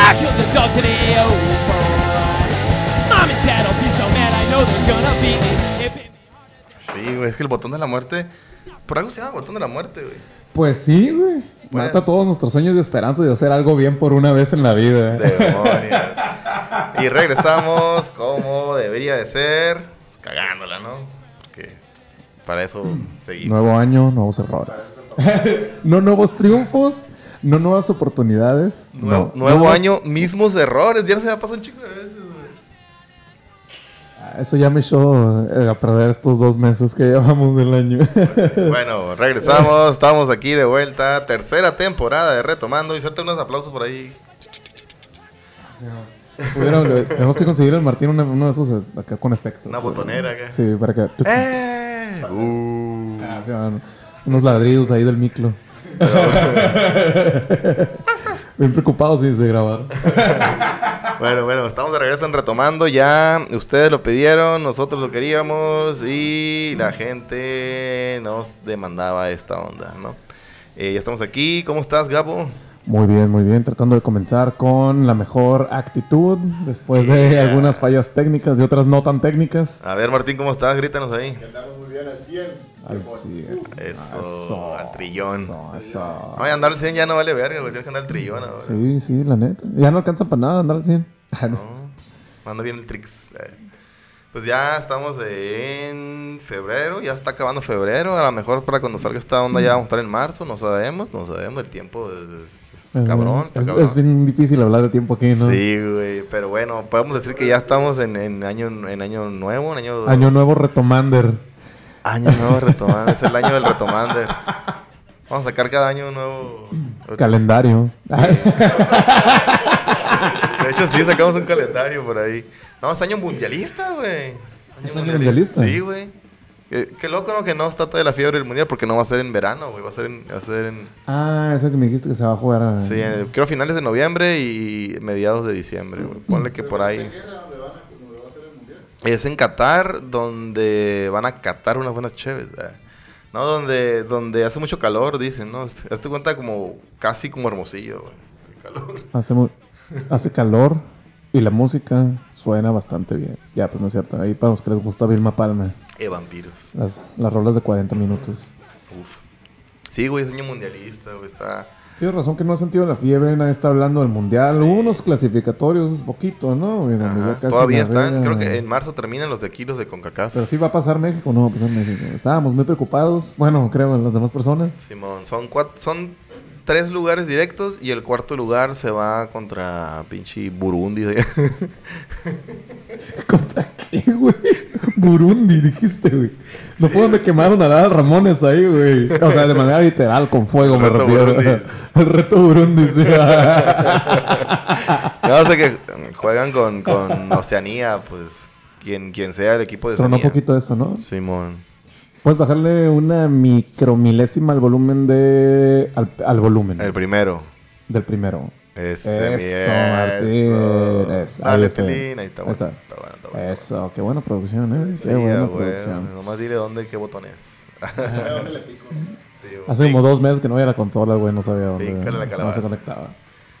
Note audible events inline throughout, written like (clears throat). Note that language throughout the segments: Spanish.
I killed the dog today, oh boy. Mom and dad will be so mad, I know they're gonna beat me. If it- Sí, güey, es que el botón de la muerte. Por algo se llama botón de la muerte, güey. Pues sí, güey. Bueno. Mata todos nuestros sueños de esperanza de hacer algo bien por una vez en la vida. Demonios. y regresamos como debería de ser. pues, cagándola, ¿no? Para eso seguimos. Nuevo año, nuevos errores. (laughs) no nuevos triunfos, no nuevas oportunidades. Nuevo, no, nuevo nuevos- año, mismos errores. Ya se me ha pasado un chico de veces, güey. Ah, Eso ya me echó eh, a perder estos dos meses que llevamos del año. (laughs) Bueno, regresamos. Estamos aquí de vuelta. Tercera temporada de Retomando. Inserta unos aplausos por ahí. Pudieron- le- tenemos que conseguir al Martín uno de esos eh, acá con efecto. Una botonera acá. Sí, para que. ¡Eh! Uh. Ah, sí, unos ladridos ahí del micro. (laughs) Bien preocupados sí, de grabar. Bueno, bueno, estamos de regreso en retomando. Ya ustedes lo pidieron, nosotros lo queríamos y la gente nos demandaba esta onda, ¿no? Eh, ya estamos aquí. ¿Cómo estás, Gabo? Muy bien, muy bien. Tratando de comenzar con la mejor actitud después de algunas fallas técnicas y otras no tan técnicas. A ver, Martín, ¿cómo estás? Grítanos ahí. Al cien. Eso, al trillón. Eso, eso. No, y andar al 100 ya no vale verga, güey. Tienes que andar al trillón ahora. Sí, sí, la neta. Ya no alcanza para nada andar al 100. (laughs) No, anda bien el tricks. eh. Pues ya estamos en febrero, ya está acabando febrero. A lo mejor para cuando salga esta onda ya vamos a estar en marzo, no sabemos, no sabemos. El tiempo es, es- es cabrón. está Es, cabrón. es bien difícil hablar de tiempo aquí, ¿no? Sí, güey, pero bueno, podemos decir que ya estamos en, en año, en año nuevo, en año... Año nuevo retomander. Año nuevo retomando, es el año del retomander. Vamos a sacar cada año un nuevo... (laughs) Calendario. (laughs) De hecho, sí, sacamos un calendario por ahí. No, es año mundialista, güey. ¿Es año mundialista? Sí, güey. Qué, qué loco, ¿no? Que no está toda la fiebre del mundial porque no va a ser en verano, güey. Va a ser en... Va a ser en ah, ese que me dijiste que se va a jugar a... sí, creo finales de noviembre y mediados de diciembre, güey. Ponle que por ahí... Es en Qatar, donde van a catar unas buenas cheves, ¿eh? ¿no? Donde, donde hace mucho calor, dicen, ¿no? Hazte cuenta como, casi como hermosillo, güey. El calor. Hace, mu- hace calor y la música suena bastante bien. Ya, pues no es cierto. Ahí para los que les gusta Vilma Palma. Eh, vampiros. Las, las rolas de 40 minutos. Uf. Sí, güey, es año mundialista, güey, está... Tienes razón que no ha sentido la fiebre, nadie está hablando del mundial. Hubo unos clasificatorios hace poquito, ¿no? Ajá, Todavía están, creo que en marzo terminan los de kilos de CONCACAF. Pero sí va a pasar México, no va a pasar México. Estábamos muy preocupados. Bueno, creo en las demás personas. Simón, son cuatro, son tres lugares directos y el cuarto lugar se va contra pinche Burundi. (laughs) ¿Contra qué, güey? Burundi, dijiste, güey. No fue donde quemaron a Dal Ramones ahí, güey. O sea, de manera literal, con fuego, El me refiero. Burundi. (laughs) El reto Burundi, sí. (laughs) no sé que juegan con, con Oceanía, pues quien, quien sea el equipo de Oceanía. un poquito eso, ¿no? Simón. Puedes bajarle una micromilésima al volumen de... Al, al volumen El primero. del primero. Ese Eso, mi- Martín. eso. Ahí Dale. Telín, ahí está bueno. está. Está bueno, está bueno. Eso, qué buena producción, ¿eh? Sí, qué buena ah, güey, producción. Nomás dile dónde, qué botón es. (laughs) Sí, güey. Hace como dos meses que no veía la consola, güey, no sabía dónde. Pícale la no se conectaba.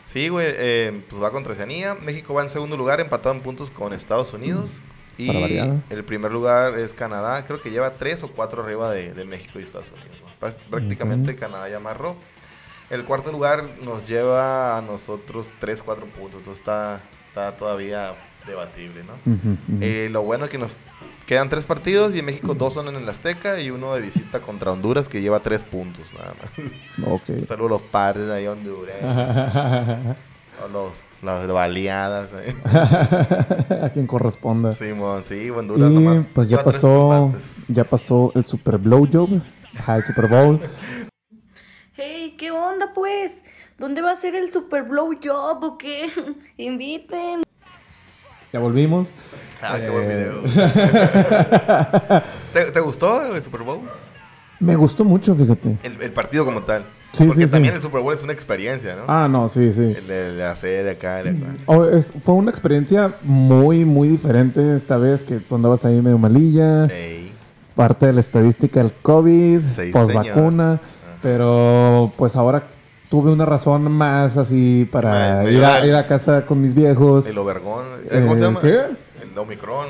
Sí, güey, eh, pues va contra Oceanía. México va en segundo lugar, empatado en puntos con Estados Unidos. Y el primer lugar es Canadá. Creo que lleva tres o cuatro arriba de, de México y Estados Unidos. ¿no? Pues, Prácticamente Canadá ya amarró. El cuarto lugar nos lleva a nosotros tres, cuatro puntos. Entonces está, está todavía debatible, ¿no? Ujú, ujú. Eh, lo bueno es que nos quedan tres partidos y en México dos son en el Azteca y uno de visita contra Honduras que lleva tres puntos nada más. Ok. (laughs) Saludos a los pares ahí Honduras. (laughs) o los, las baleadas. ahí. (laughs) a quien corresponda. Simón, sí, Honduras y nomás. pues ya pasó, ya pasó el Super Blowjob, Ajá, el Super Bowl. Hey, ¿qué onda pues? ¿Dónde va a ser el super blow job o qué? (laughs) Inviten. Ya volvimos. Ah, qué buen Eh. video. (laughs) ¿Te, te gustó el Super Bowl? Me gustó mucho, fíjate. El, el partido como tal. Sí, Porque sí, también sí. el Super Bowl es una experiencia, ¿no? Ah, no, sí, sí. El de, de hacer acá, el acá. Oh, es- fue una experiencia muy, muy diferente esta vez que tú andabas ahí medio malilla. Ey. parte de la estadística del COVID, Sí, post vacuna, pero pues ahora tuve una razón más así para ir, a, la- ir a casa con mis viejos. El Overgón. eh, ¿Cómo se Eh, llama? ¿qué? El Omicron.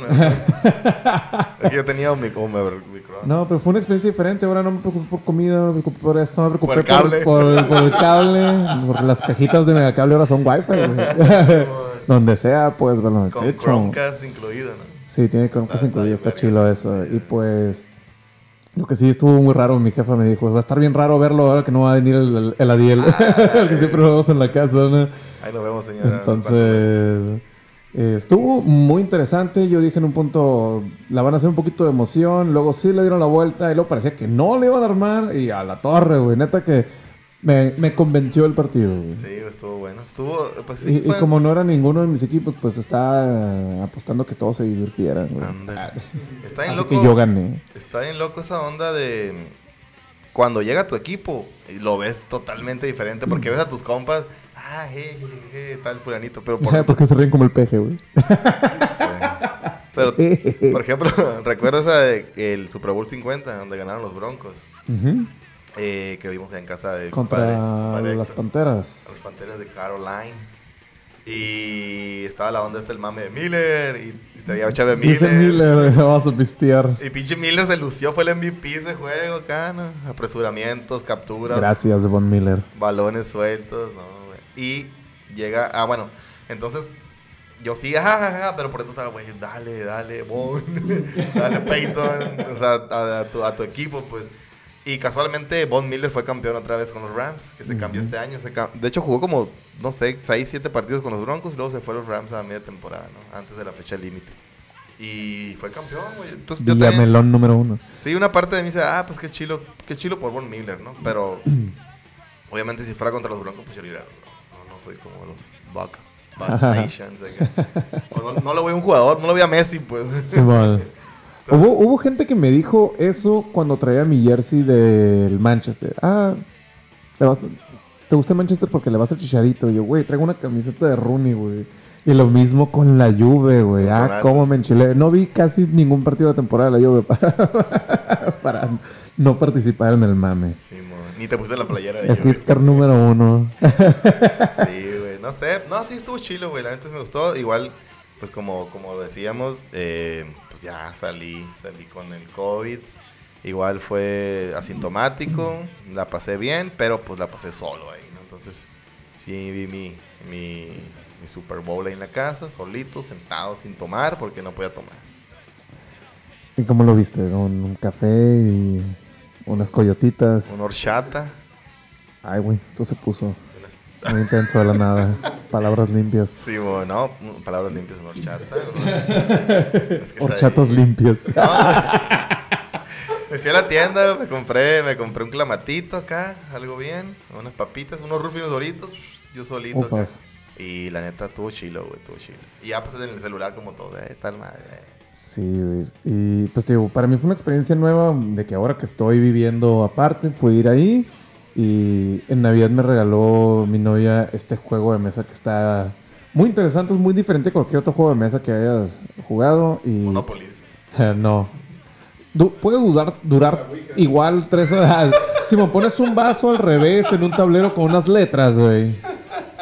es que yo tenía Omic- Omicron. No, pero fue una experiencia diferente. Ahora no me preocupé por comida, no me preocupé por esto, no me preocupé Por el cable. por, por el cable. Por las cajitas de megacable ahora son wifi. (laughs) Donde sea, pues, bueno, Con. Chromecast incluido, ¿no? Sí, tiene Chromecast incluido, está verga. eso. Y pues, lo que sí estuvo muy raro, mi jefa me dijo, va a estar bien raro verlo ahora que no va a venir el, el, el Adiel, el (laughs) que siempre lo vemos en la casa, ¿no? Ahí nos vemos, señora. Entonces, eh, estuvo muy interesante. Yo dije en un punto, la van a hacer un poquito de emoción. Luego sí le dieron la vuelta y luego parecía que no le iban a armar. Y a la torre, güey. Neta que me, me convenció el partido, güey. Sí, estuvo bueno. Estuvo, pues sí. Y, como no era ninguno de mis equipos, pues está eh, apostando que todos se divirtieran, güey. Ándale. Está bien Así loco. que yo gané. Está bien loco esa onda de cuando llega tu equipo lo ves totalmente diferente porque ves a tus compas, ah, je, je, je, tal fulanito, pero (laughs) por, Porque se ríen como el peje, güey. sí. pero (laughs) por ejemplo, (laughs) ¿recuerdas a el Super Bowl 50 donde ganaron los Broncos? Eh, que vimos en casa de Contra las Héctor, panteras. las Panteras de Caroline. Y estaba la onda esta el mame de Miller y, y traía Chave Miller. Dice Miller, vamos a pistear. Y pinche Miller se lució, fue el MVP ese juego acá, ¿no? Apresuramientos, capturas, Gracias, Von Miller. balones sueltos, ¿no? Y llega, ah, bueno, entonces yo sí, jajaja, pero por eso estaba, güey, dale, dale, Von, (laughs) dale, Peyton, o sea, a, a tu, a tu equipo, pues. Y casualmente Von Miller fue campeón otra vez con los Rams, que se cambió este año. se cam- de hecho, jugó como, no sé, 6, 7 partidos con los Broncos, luego se fue a los Rams a media temporada, ¿no? Antes de la fecha límite. Y fue campeón, güey. Entonces yo también, Villamelón número uno. Sí, una parte de mí dice, ah, pues qué chilo, qué chilo por Von Miller, ¿no? Pero (clears throat) obviamente si fuera contra los Broncos, pues yo le a como los Buck, Buck Nations. (laughs) no, voy a un jugador, no lo voy a Messi, pues. (laughs) Hubo, hubo gente que me dijo eso cuando traía mi jersey del Manchester. Ah, le vas a- ¿te gusta el Manchester porque le vas al chicharito? Y yo, güey, traigo una camiseta de Rooney, güey. Y lo mismo con la Juve, güey. Ah, cómo me enchilé. No vi casi ningún partido de la temporada de la Juve (laughs) para, para no participar en el mame. Sí, mo, Ni te puse la playera de El hipster número uno. (laughs) Sí, güey. No sé. No, sí estuvo chilo, güey. La neta me gustó. Igual, pues como, como decíamos, eh, pues ya salí, salí con el COVID. Igual fue asintomático. La pasé bien, pero pues la pasé solo ahí, ¿no? Entonces, sí vi mi, mi, mi Super Bowl ahí en la casa, solito, sentado, sin tomar, porque no podía tomar. ¿Y cómo lo viste? Con un café y unas coyotitas. Un horchata. Ay, güey, esto se puso muy intenso de la nada. (laughs) Palabras limpias. Sí, bueno, no, palabras limpias, un horchata. unas Horchatas limpias. Me fui a la tienda, me compré, me compré un clamatito acá, algo bien, unas papitas, unos rufinos doritos, yo solito acá. Ufas. Y la neta, tuvo chilo, güey, tuvo chilo. Y ya pasé en el celular como todo, eh, tal madre. eh. Sí. Y pues te digo, para mí fue una experiencia nueva de que ahora que estoy viviendo aparte, fui a ir ahí. Y en Navidad me regaló mi novia este juego de mesa que está muy interesante, es muy diferente a cualquier otro juego de mesa que hayas jugado. Y Monopoly. (laughs) no. Du- puede durar, durar igual tres horas. (laughs) Si me pones un vaso al revés en un tablero con unas letras, güey.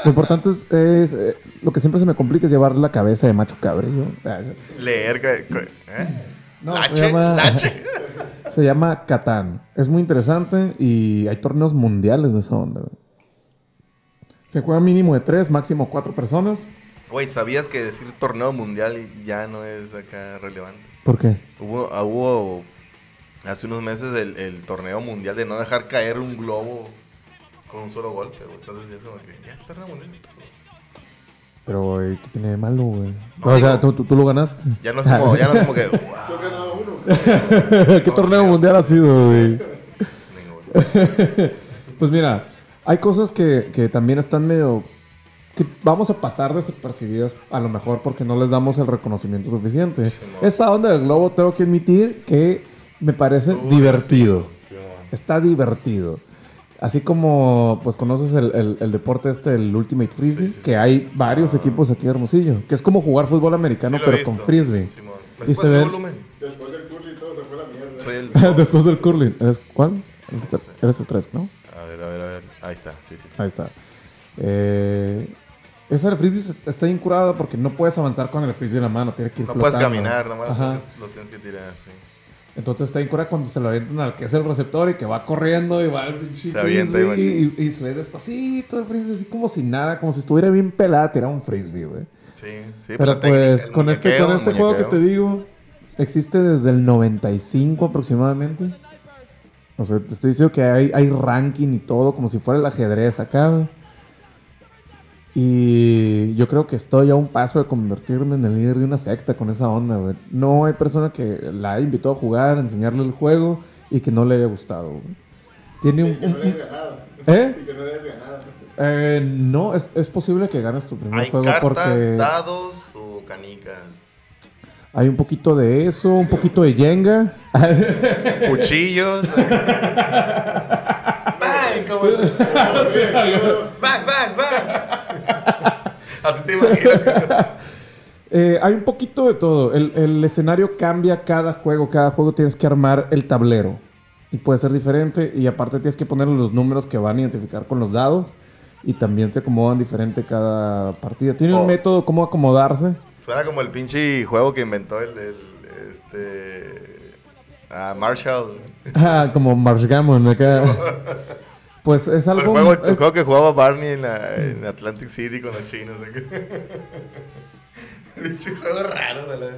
Lo importante es, es, eh, lo que siempre se me complica es llevar la cabeza de macho cabrillo. Leer, ¿eh? No, Lache, se llama, lache. (laughs) se llama Catán. Es muy interesante y hay torneos mundiales de esa onda. güey. Se juega mínimo de tres, máximo cuatro personas. Güey, ¿sabías que decir torneo mundial ya no es acá relevante? ¿Por qué? Hubo, ah, hubo hace unos meses el, el torneo mundial de no dejar caer un globo con un solo golpe, güey. Entonces ya es como que, ya, torneo mundial. Pero, güey, ¿qué tiene de malo, güey? No, o sea, tú, tú- tú lo ganaste. Ya no es como, ya no es como que, (laughs) wow. (laughs) ¿Qué torneo mundial ha sido, güey? (laughs) Pues mira, hay cosas que, que también están medio... que vamos a pasar desapercibidas a lo mejor porque no les damos el reconocimiento suficiente. Esa onda del globo tengo que admitir que me parece divertido. Sí. Está divertido. Así como, pues conoces el, el- el deporte este, el Ultimate Frisbee, Sí, sí, sí. que hay varios equipos aquí de Hermosillo, que es como jugar fútbol americano, pero con frisbee. Y ¿Me se ve- subir volumen? Soy el el. (laughs) Después del curling. ¿Eres cuál? El ter- sé. Eres el 3, ¿no? A ver, a ver, a ver. Ahí está, sí, sí, sí. Ahí está. Eh, esa del frisbee est- está bien curada porque no puedes avanzar con el frisbee en la mano. Tienes que ir No puedes caminar, nomás Ajá. los tienes- los tienes que tirar, sí. Entonces está bien curada cuando se lo avientan al que es el receptor y que va corriendo y va el pinche Se avienta y y, se ve despacito el frisbee así como si nada, como si estuviera bien pelada tirar un frisbee, güey. Sí, sí. Pero pues con este, con este juego que te digo, existe desde el 95 aproximadamente. O sea, te estoy diciendo que hay, hay ranking y todo, como si fuera el ajedrez acá. güey. Y yo creo que estoy a un paso de convertirme en el líder de una secta con esa onda, güey. No hay persona que la invitó a jugar, a enseñarle el juego y que no le haya gustado, güey. Tiene un... un- un- ¿Eh? que no le hayas ganado. Eh, no, es, es posible que ganes tu primer Hay juego cartas, porque... dados o canicas. Hay un poquito de eso, un poquito de Jenga. Cuchillos. (laughs) ¡Bang! Como- ¡Bang, bang, bang! Así te imaginas. (laughs) Eh, hay un poquito de todo. El, el escenario cambia cada juego. Cada juego tienes que armar el tablero. Y puede ser diferente. Y aparte tienes que poner los números que van a identificar con los dados. Y también se acomodan diferente cada partida. Tiene Oh. un método cómo acomodarse. Suena como el pinche juego que inventó el, el, este ah, Marshall. (laughs) Ah, como Marsh Gammon acá. (laughs) Pues es El algo... juego, el es- juego que jugaba Barney en, la- en Atlantic City con los chinos. (laughs) Pinche juego raro. de la-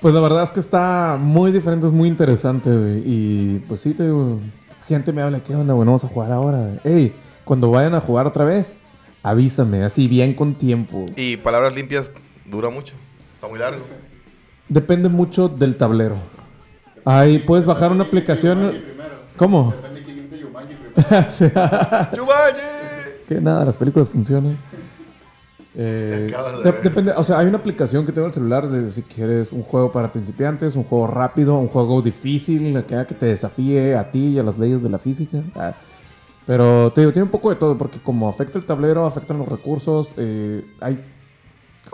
Pues la verdad es que está muy diferente, es muy interesante, güey. Y pues sí, te digo, gente me habla, ¿qué onda, güey? Vamos a jugar ahora. güey. Ey, cuando vayan a jugar otra vez, avísame, así bien con tiempo. Y palabras limpias dura mucho. Está muy largo. Depende mucho del tablero. Ahí puedes bajar una aplicación. primero. (laughs) (laughs) que nada, las películas funcionan. Eh, de de- depende, o sea, hay una aplicación que tengo en el celular de si quieres un juego para principiantes, un juego rápido, un juego difícil, que haga que te desafíe a ti y a las leyes de la física. Ah, Pero te digo, tiene un poco de todo, porque como afecta el tablero, afectan los recursos, eh, hay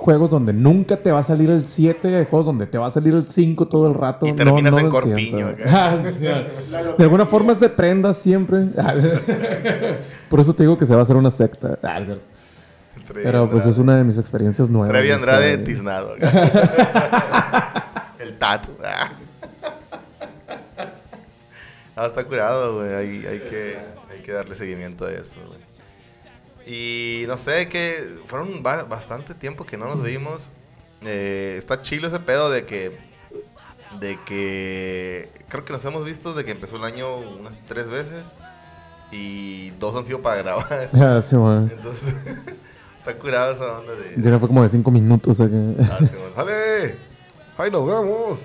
juegos donde nunca te va a salir el 7, hay juegos donde te va a salir el 5 todo el rato. Y terminas en lo corpiño. (laughs) Ah, sí, ah. de alguna forma es de prendas siempre. (laughs) Por eso te digo que se va a hacer una secta. Ah, es cierto. Trevi Pero pues es una de mis experiencias nuevas. Trevi Andrade Este, tiznado. (laughs) el tato. Ah, está curado, güey. Hay, hay, que, hay que darle seguimiento a eso, güey. Y no sé, que fueron ba- bastante tiempo que no nos vimos. Eh, está chilo ese pedo de que. De que. Creo que nos hemos visto desde que empezó el año unas tres veces. Y dos han sido para grabar. (laughs) Ah, sí, güey. Entonces, (laughs) está curado esa onda de. Ya fue como de 5 minutos. acá. Ah, sí. (laughs) ¡Jale! ¡Ay, nos vemos!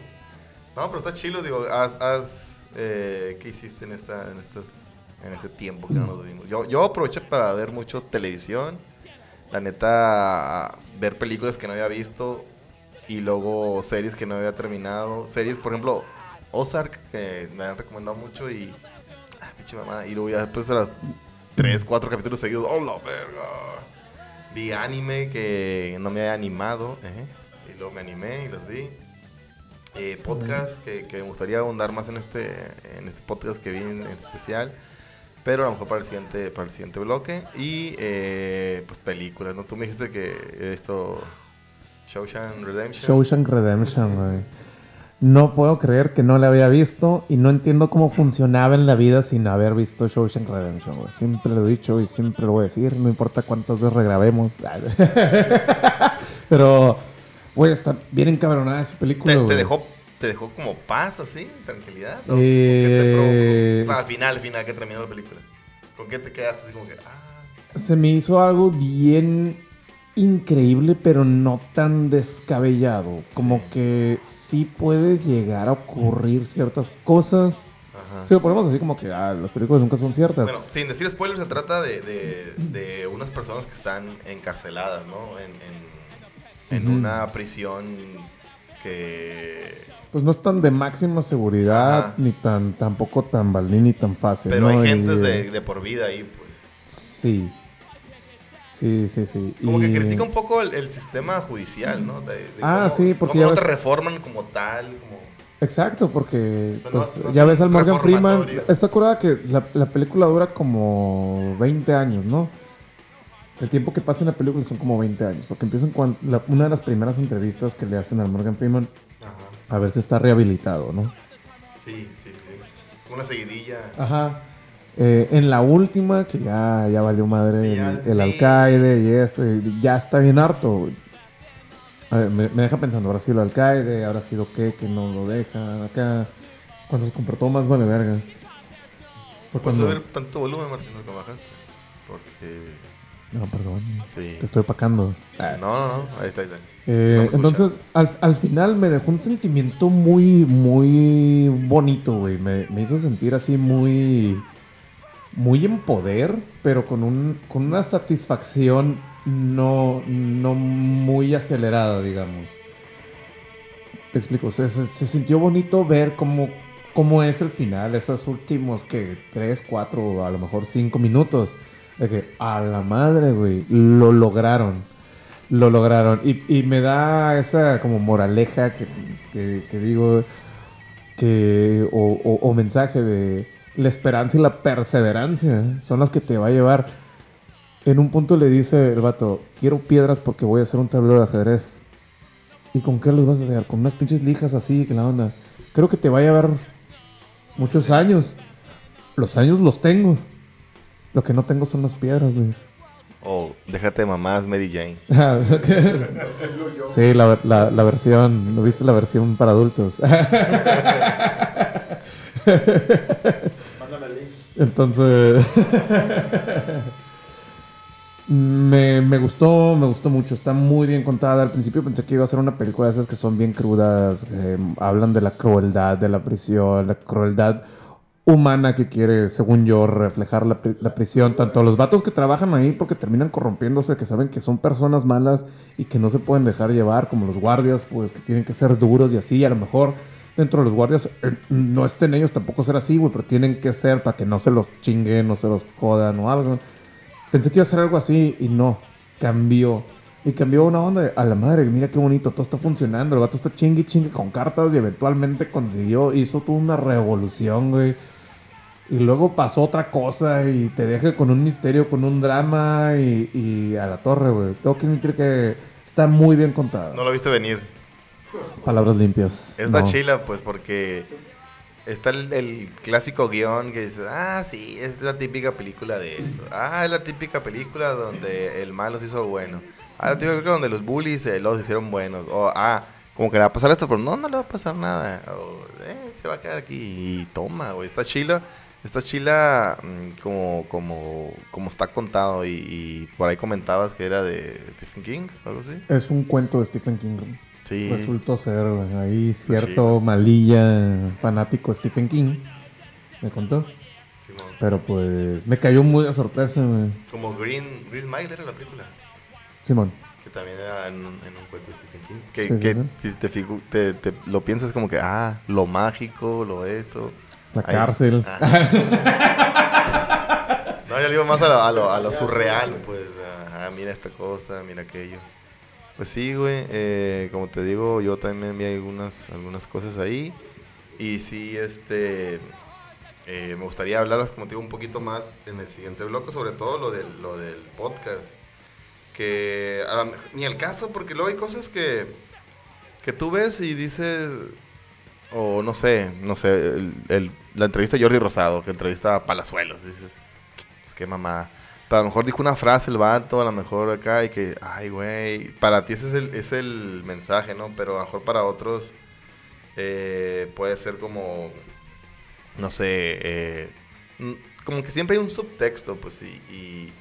No, pero está chilo, digo, haz, haz, eh, ¿qué hiciste en, esta, en, estas, en este tiempo que no nos vimos? Yo, yo aproveché para ver mucho televisión, la neta, ver películas que no había visto y luego series que no había terminado. Series, por ejemplo, Ozark, que me han recomendado mucho y... Ah, pinche mamá. Y luego ya después de las 3, 4 capítulos seguidos, ¡oh, la verga! Vi anime que no me había animado. ¿eh? Y luego me animé y los vi. Eh, podcast que, que me gustaría ahondar más en este, en este podcast que vi en, en especial. Pero a lo mejor para el siguiente, para el siguiente bloque. Y eh, pues películas, ¿no? Tú me dijiste que he visto Shawshank Redemption. Shawshank Redemption, güey. No puedo creer que no la había visto y no entiendo cómo funcionaba en la vida sin haber visto Shawshank Redemption, güey. Siempre lo he dicho y siempre lo voy a decir, no importa cuántas veces regrabemos. (laughs) Pero, güey, está bien encabronada esa película, ¿Te, dejó, ¿Te dejó como paz así? ¿Tranquilidad? ¿O Eh, ¿Qué te provocó? O sea, al final, al final que terminó la película. ¿Con qué te quedaste así como que... Ah, Se me hizo algo bien increíble, pero no tan descabellado. Como que sí puede llegar a ocurrir ciertas cosas. ajá. Si lo ponemos así como que ah, las películas nunca son ciertas. Bueno, sin decir spoilers, se trata de, de, de unas personas que están encarceladas, ¿no? En, en, una prisión que... Pues no es tan de máxima seguridad, Ajá. ni tan tampoco tan balín ni tan fácil. Pero ¿no? hay gentes de, de por vida ahí, pues. Sí. Sí, sí, sí. Como que critica un poco el, el sistema judicial, ¿no? De- de Ah, cómo- sí, porque cómo ya no te reforman como tal, como... Exacto, porque pues, no ya ves al Morgan Freeman. Está curada que la, la película dura como 20 años, ¿no? El tiempo que pasa en la película son como 20 años. Porque empiezan la- una de las primeras entrevistas que le hacen al Morgan Freeman Ajá. a ver si está rehabilitado, ¿no? Sí, sí, sí. Una seguidilla. Ajá. Eh, en la última, que ya, ya valió madre Sí, el, ya, el sí. alcaide y esto, y ya está bien harto. A ver, me, me deja pensando, ahora sí el alcaide, ahora sí lo que, no lo deja, acá. Cuando se comportó más vale verga. Fue ¿Puedes cuando... subir tanto volumen, Martín, lo que bajaste? Porque. No, perdón. Sí. Te estoy opacando. No, no, no. Ahí está, ahí está. Eh, entonces, al, al final me dejó un sentimiento muy, muy bonito, güey. Me, me hizo sentir así muy, muy en poder, pero con, un, con una satisfacción no, no muy acelerada, digamos. Te explico, se, se- se sintió bonito ver cómo, cómo es el final, esos últimos que 3, 4, a lo mejor 5 minutos. De que a la madre, güey, lo lograron. Lo lograron. Y, me da esa como moraleja que, digo, que, o mensaje de la esperanza y la perseverancia son las que te va a llevar. En un punto le dice el vato, quiero piedras porque voy a hacer un tablero de ajedrez. ¿Y con qué los vas a hacer? Con unas pinches lijas así, que la onda. Creo que te va a llevar muchos años. Los años los tengo. Lo que no tengo son las piedras, Luis. O déjate de mamás, Mary Jane. (laughs) Ah, que- sí, la, la- la versión, ¿no viste la versión para adultos? (laughs) Mándame el link. Entonces, me, me gustó, me gustó mucho. Está muy bien contada. Al principio pensé que iba a ser una película de esas que son bien crudas. eh, hablan de la crueldad de la prisión, la crueldad humana que quiere, según yo, reflejar la, pri- la prisión. Tanto los vatos que trabajan ahí porque terminan corrompiéndose, que saben que son personas malas y que no se pueden dejar llevar, como los guardias, pues que tienen que ser duros y así. A lo mejor dentro de los guardias eh, no estén ellos tampoco ser así, güey, pero tienen que ser para que no se los chinguen, no se los jodan o algo. Pensé que iba a ser algo así y no, cambió. Y cambió una onda a la madre, mira qué bonito, todo está funcionando. El vato está chingue chingue con cartas y eventualmente consiguió, hizo toda una revolución, güey. Y luego pasó otra cosa y te deja con un misterio, con un drama y, y a la torre, güey. Tengo que admitir que está muy bien contada. No lo viste venir. Palabras limpias. Está no. chila, pues, porque está el, el clásico guion que dice, ah, sí, es la típica película de esto. Ah, es la típica película donde el malo se hizo bueno. Ah, la típica película donde los bullies eh, los hicieron buenos. O, ah, como que le va a pasar esto, pero no, no le va a pasar nada. O, eh, se va a quedar aquí y toma, güey. Está chila. Está chila mm, como, como, como está contado y, y por ahí comentabas que era de Stephen King, algo así. Es un cuento de Stephen King. Sí. Resultó ser. Ahí chido. cierto malilla fanático de Stephen King me contó. Pero pues me cayó muy de sorpresa, güey. Como Green, Green Mile era la película. Simón. Que también era en un, en un cuento de Stephen King. Que, Sí, que sí. si te, figu- te, te lo piensas como que, ah, lo mágico, lo esto. La Ahí. cárcel. Ah. no, yo le digo más a lo, a lo, a lo surreal, pues. Ah, mira esta cosa, mira aquello. Pues sí, güey. eh, como te digo, yo también vi algunas, algunas cosas ahí. Y sí, este. eh, me gustaría hablarlas, como te digo, un poquito más en el siguiente bloque, sobre todo lo del, lo del podcast. Que a la ni el caso, porque luego hay cosas que, que tú ves y dices, o no sé, no sé, el- la entrevista de Jordi Rosado, que entrevista a Palazuelos, dices, pues qué. Pero a lo mejor dijo una frase el vato, a lo mejor acá, y que, ay, güey, para ti ese es el, es el mensaje, ¿no? Pero a lo mejor para otros eh, puede ser como, no sé, eh, como que siempre hay un subtexto, pues, y,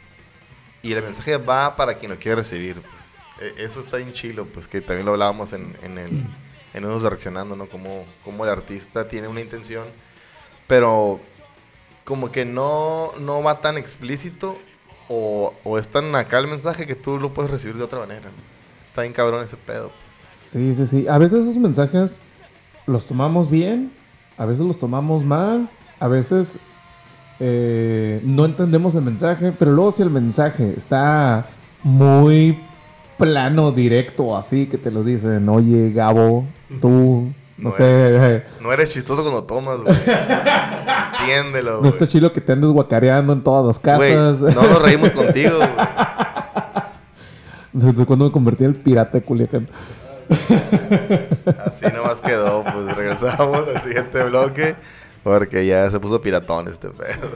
y, el mensaje va para quien lo quiere recibir, pues. E- Eso está bien chilo, pues, que también lo hablábamos en, en el, en unos reaccionando, ¿no? Como, como el artista tiene una intención, pero como que no, no va tan explícito o, o es tan acá el mensaje que tú lo puedes recibir de otra manera. Está bien cabrón ese pedo, pues. Sí, sí, sí. A veces esos mensajes los tomamos bien, a veces los tomamos mal, a veces eh, no entendemos el mensaje, pero luego si el mensaje está muy plano, directo, así que te lo dicen, oye, Gabo, tú No, No sé. No eres chistoso cuando tomas, güey. (laughs) Entiéndelo, No está chilo que te andes guacareando en todas las casas. no nos reímos contigo, güey. Desde cuando me convertí en el pirata de Culiacán. Así nomás quedó. Pues regresamos al siguiente bloque. Porque ya se puso piratón este pedo.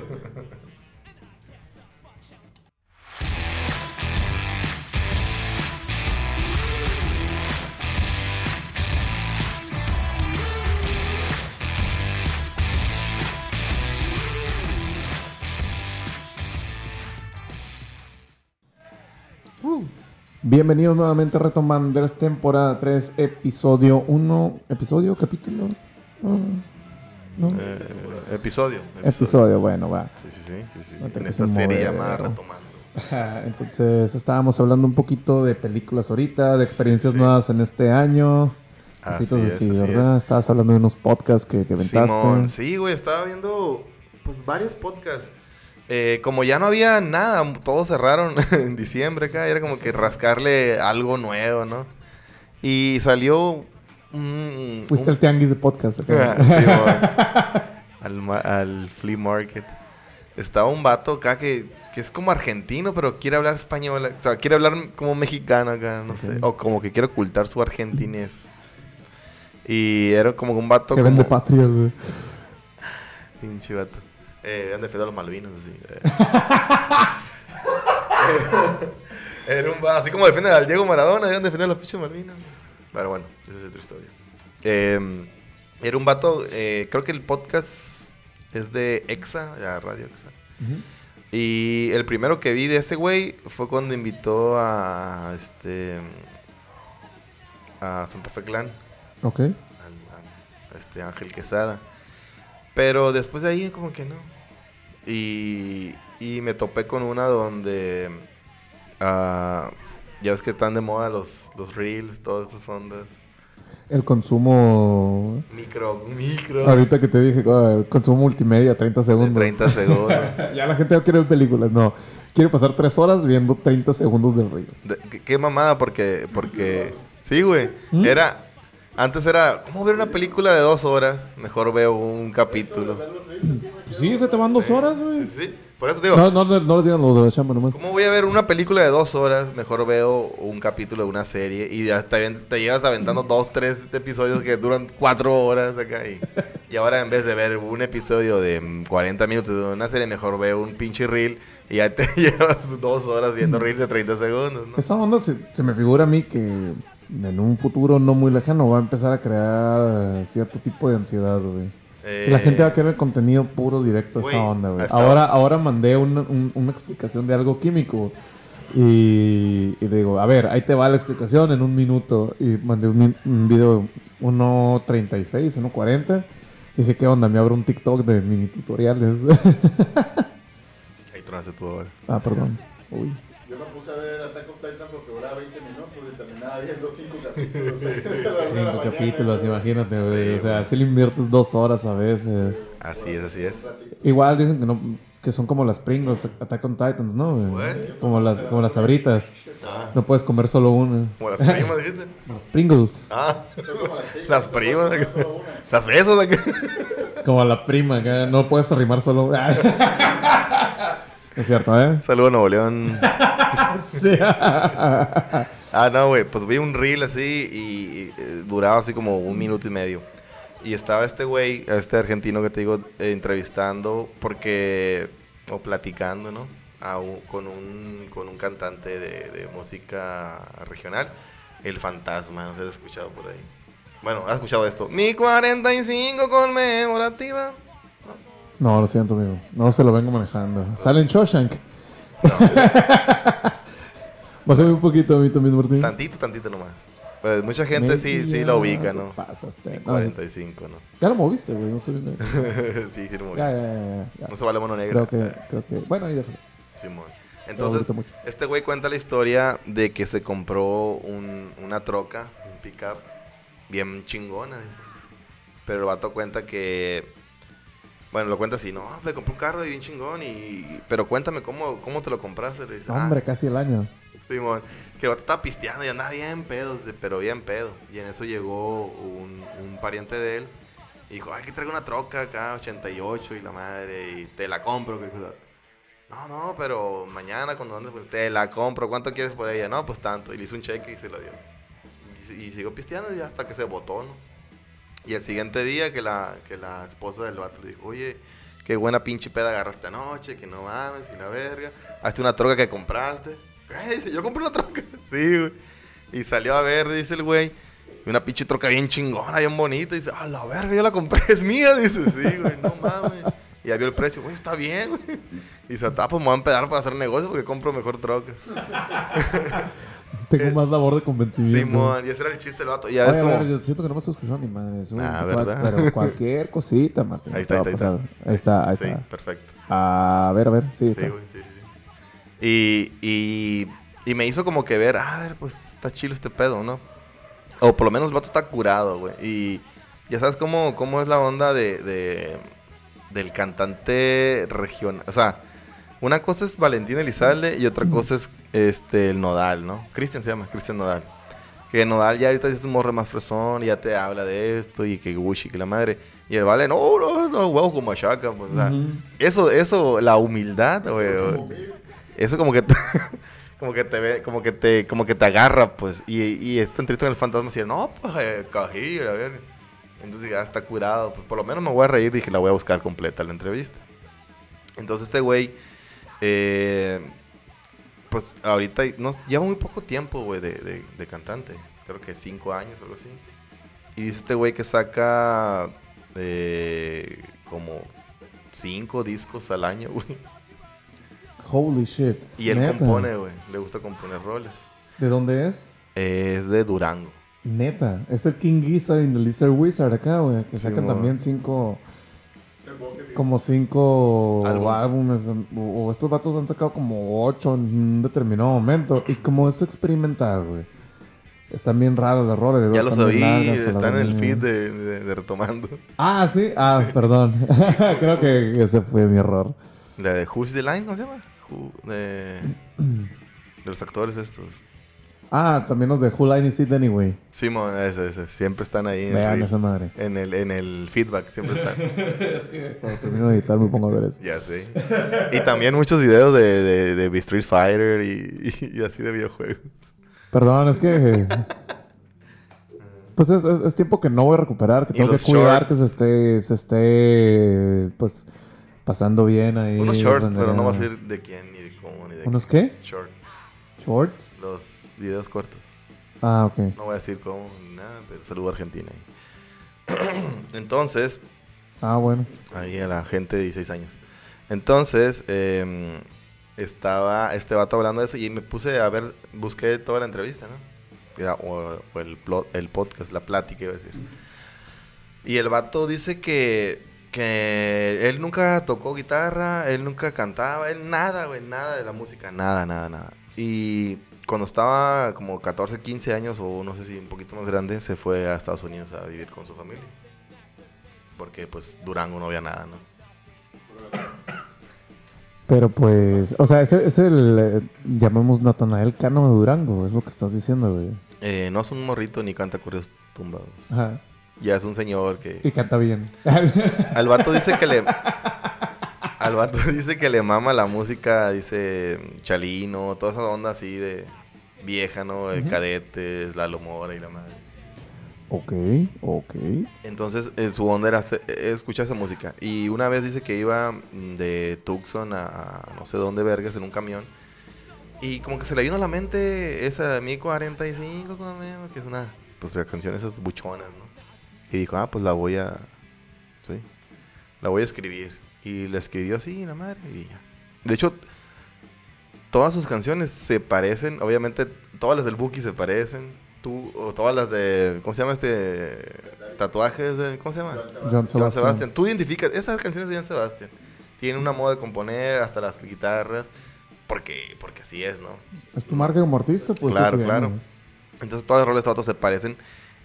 Bienvenidos nuevamente a Retomanders, temporada 3, episodio 1. ¿Episodio? ¿Capítulo? ¿No? Eh, episodio, Episodio, bueno, va. Sí, sí, sí. En esta se serie llamada. Retomando. Entonces estábamos hablando un poquito de películas ahorita, de experiencias Sí. nuevas en este año. Así es, así, ¿verdad? Estabas hablando de unos podcasts que te aventaste. Simón, sí, güey, estaba viendo pues varios podcasts. Eh, como ya no había nada, todos cerraron (laughs) en diciembre acá, era como que rascarle algo nuevo, ¿no? Y salió un... Fuiste al tianguis de podcast. (laughs) acá. Simón. al, al flea market. Estaba un vato acá que, que es como argentino, pero quiere hablar español. O sea, quiere hablar como mexicano acá, no sé. O como que quiere ocultar su argentinés. Y era como un vato que como... vende patrias, güey. Pinche vato. Eh, habían defendido a los Malvinas, así. eh. (laughs) Era un así como defienden al Diego Maradona, habían defendido a los pinches Malvinas. Pero bueno, esa es otra historia. Eh, era un vato, eh, creo que el podcast es de EXA, la radio EXA. Y el primero que vi de ese güey fue cuando invitó a este a Santa Fe Clan Ok. al- a este Ángel Quesada. Pero después de ahí como que no. Y, y me topé con una donde ah, ya ves que están de moda los, los reels, todas estas ondas. El consumo. Micro, micro. Ahorita que te dije, ah, consumo multimedia, 30 de segundos. 30 segundos. (laughs) ya la gente no quiere ver películas, no. Quiere pasar 3 horas viendo 30 segundos de río. De- qué, qué mamada, porque, porque, sí, güey, ¿Mm? era, antes era, ¿cómo ver una película de dos horas? Mejor veo un capítulo. Pues sí, se te van dos Sí, horas, güey. Sí, sí, por eso te digo, No, no, no, no les digan los de la chamba nomás. ¿cómo voy a ver una película de dos horas? Mejor veo un capítulo de una serie y ya te, te llevas aventando dos, tres episodios que duran cuatro horas acá y, y ahora en vez de ver un episodio de mm, 40 minutos de una serie, mejor veo un pinche reel y ya te (laughs) llevas dos horas viendo reels de 30 segundos, ¿no? Esa onda se, se me figura a mí que en un futuro no muy lejano va a empezar a crear cierto tipo de ansiedad, güey. Que la Eh, gente va a querer contenido puro directo a esa onda, güey. Ahora, ahora mandé una, un- una explicación de algo químico. Y, y digo, a ver, ahí te va la explicación en un minuto. Y mandé un, un video 1.36, 1.40. Dije, ¿qué onda? Me abro un TikTok de mini tutoriales. (laughs) Ahí tronaste tú ahora. ah, perdón. Uy. Yo me puse a ver Attack of Titan porque duraba 20 minutos y terminaba viendo 5 (laughs) capítulos. Cinco capítulos, imagínate, güey. Sí, o sea, si le inviertes dos horas a veces. Así es, así es. Igual dicen que no que son como las Pringles, Attack on Titans, ¿no? What? Como las, como las sabritas. Ah, No puedes comer solo una. como las primas, dijiste. Como (laughs) las Pringles. Ah, Son como las las primas. puedo comer solo una. (laughs) Las besos acá. Como la prima, acá. No puedes arrimar solo. Es cierto, ¿eh? Saludos a Nuevo León. (laughs) sí. Ah, no, güey. Pues vi un reel así y, y, eh, duraba así como un minuto y medio. Y estaba este güey, este argentino que te digo, eh, entrevistando porque, o platicando, ¿no? A un- con, un, con un cantante de, de música regional, El Fantasma, no sé si has escuchado por ahí. Bueno, has escuchado esto. Mi 45 conmemorativa. No, lo siento, amigo. No se lo vengo manejando. Sale en Shawshank. (laughs) Bájame un poquito, a mí también, Martín. Tantito, tantito nomás. Pues mucha gente sí, sí la ubica, ¿no? Pasaste. No, 45, ¿no? ya lo moviste, güey. No estoy viendo. (laughs) sí, sí, lo moví. Ya, ya, ya. No se vale mono negra. Creo que, creo que. Bueno, ahí déjalo. Simón. Entonces, este güey cuenta la historia de que se compró un- una troca, un pickup, bien chingona, dice. Pero el vato cuenta que. Bueno, lo cuenta así, no, me compré un carro y bien chingón, y. Pero cuéntame cómo, cómo te lo compraste. Le dice, "Ah, Hombre, casi el año. Simón, que el vato estaba pisteando y andaba bien pedo, pero bien pedo. Y en eso llegó un, un pariente de él y dijo, ay, que traigo una troca acá, 88 y la madre, y te la compro. que. No, no, pero mañana cuando andes, pues te la compro. ¿Cuánto quieres por ella? No, pues tanto. Y le hizo un cheque y se lo dio. Y, y siguió pisteando y hasta que se botó, ¿no? Y el siguiente día que la, que la esposa del vato le dijo, oye, qué buena pinche peda agarraste anoche, que no mames, que la verga. Hazte una troca que compraste. ¿Qué? Dice, yo compré una troca. (laughs) Sí, güey. Y salió a ver, dice el güey. Una pinche troca bien chingona, bien bonita. Dice, a la verga, yo la compré, es mía. (laughs) Dice, sí, güey, no mames. Y ya el precio, güey, está bien, güey. Y dice, ah, pues me voy a empezar para hacer negocio porque compro mejor trocas. (laughs) Tengo más labor de convencimiento. Simón, y ese era el chiste del vato. Y ya Oye, ves a como... ver, yo siento que no me estoy escuchando ni madre. Eso, Ah, ¿verdad? Pero cualquier cosita, Martín. Ahí está, ahí está, ahí pasar. Ahí está, ahí Sí, está. perfecto. A ver, a ver. Sí, Sí, está. güey, sí, sí, sí. Y, y, y me hizo como que ver, ah, a ver, pues está chido este pedo, ¿no? O por lo menos el vato está curado, güey. Y ya sabes cómo, cómo es la onda de, de- del cantante regional. O sea, una cosa es Valentín Elizalde y otra cosa es este el Nodal, ¿no? Cristian se llama, Cristian Nodal. Que Nodal ya ahorita es un morro más fresón y ya te habla de esto y que Gucci, que la madre. Y el Vale, no, no, no, huevo como Machaca, pues, o sea, Ujú. eso, eso, la humildad, güey. Eso como que te, (laughs) como que te ve, como que te, como que te agarra, pues. Y, y esta entrevista con el fantasma decía, no, pues, eh, a ver. Entonces ya está curado. Pues por lo menos me voy a reír. Dije, la voy a buscar completa la entrevista. Entonces este güey, eh, pues ahorita no, lleva muy poco tiempo, güey, de, de- de cantante. Creo que cinco años o algo así. Y dice este güey que saca eh, como cinco discos al año, (laughs) güey. Holy shit. Y él Neta. compone, güey. Le gusta componer roles. ¿De dónde es? Es de Durango. Neta. Es el King Gizzard y the Lizard Wizard acá, güey. Que Sí, sacan también cinco. Como cinco Álbumes. O, estos vatos han sacado como ocho en un determinado momento. Y como es experimental, güey. Están bien raros los roles. Ya los oí, están en el feed de, de- de Retomando. Ah, sí. Ah, perdón. (laughs) Creo que ese fue mi error. La de Who's the Line, ¿cómo se llama? Who- de, de los actores estos. Ah, también los de Who Line Is It Anyway. Simón, ese, ese. Siempre están ahí en, Vean el, esa madre. en, el, en el feedback. Siempre están. (laughs) Cuando termino de editar me pongo a ver eso. ya sé. Y también muchos videos de, de, de Street Fighter y, y- y así de videojuegos. Perdón, es que. Pues es, es- es tiempo que no voy a recuperar, que tengo que cuidar shorts. que se esté, se esté, pues, pasando bien ahí. Unos shorts, pero no va a ser de quién, ni de cómo, ni de ¿Unos qué. qué? Short. ¿Shorts? Los videos cortos. Ah, ok. No voy a decir cómo, ni nada, pero saludo a Argentina. (clears throat) Entonces, Ah, bueno. ahí a la gente de 16 años. Entonces, em, estaba este vato hablando de eso y me puse a ver, busqué toda la entrevista, ¿no? Era- o, o el, plot- el podcast, la plática, iba a decir. Y el vato dice que, que él nunca tocó guitarra, él nunca cantaba, él nada, güey, nada de la música, nada, nada, nada. Y cuando estaba como 14, 15 años o no sé si un poquito más grande, se fue a Estados Unidos a vivir con su familia. Porque pues Durango no había nada, ¿no? Pero pues, o sea, ese es el, eh, llamemos Natanael Cano de Durango, es lo que estás diciendo, güey. Eh, no es un morrito ni canta corridos tumbados. Ajá. Ya es un señor que... Y canta bien. (laughs) Al vato dice que le... Al vato (laughs) dice que le mama la música, dice Chalino, toda esa onda así de vieja, ¿no? De cadetes, la Mora y la madre. ok, ok. Entonces, en su onda era eh, escuchar esa música. Y una vez dice que iba mm, de Tucson a, no sé dónde vergas en un camión. Y como que se le vino a la mente esa de Mi 45, conmigo, que es una, pues la canción esas buchonas, ¿no? Y dijo, ah, pues la voy a, sí, la voy a escribir. Y la escribió así, la madre, y ya. De hecho, todas sus canciones se parecen, obviamente todas las del Buki se parecen. Tú, o todas las de, ¿cómo se llama este? Tatuajes, de- ¿cómo se llama? John Sebastian. Tú identificas, esas canciones de Joan Sebastián. Tienen una moda de componer, hasta las guitarras, porque, porque así es, ¿no? Es tu marca como artista, pues. Claro, claro. Entonces todas las roles de estos se parecen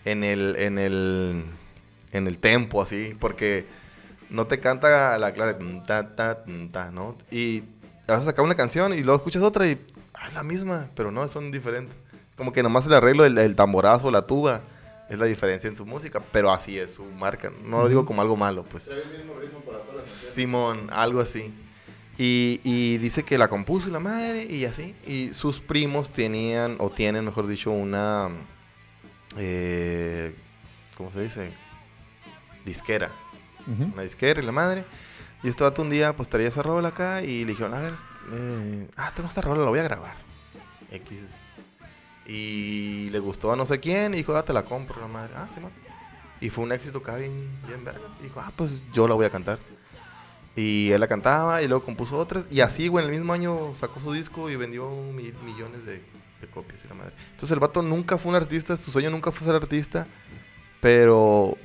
en el, en el, en el tempo, así, porque no te canta la clave, ta, ta, ta, ¿no? Y vas a sacar una canción y luego escuchas otra y, "Ah, es la misma, pero no, son diferentes. Como que nomás el arreglo del el tamborazo, la tuba, es la diferencia en su música, pero así es su marca. No lo digo como algo malo, pues. El mismo ritmo para todas las. Simón, algo así. Y, y dice que la compuso la madre y así. Y sus primos tenían, o tienen, mejor dicho, una. Eh, ¿Cómo se dice? Disquera. Una disquera y la madre. Y este vato un día, pues traía esa rola acá y le dijeron, a ver, eh, ah, tengo esta rola, la voy a grabar. X. Y le gustó a no sé quién y dijo, ah, te la compro, la madre. Ah, Simón. Y fue un éxito acá bien, bien verga. Y dijo, ah, pues yo la voy a cantar. Y él la cantaba y luego compuso otras. Y así, güey, en el mismo año sacó su disco y vendió mil millones de, de copias la madre. Entonces el vato nunca fue un artista, su sueño nunca fue ser artista. Pero,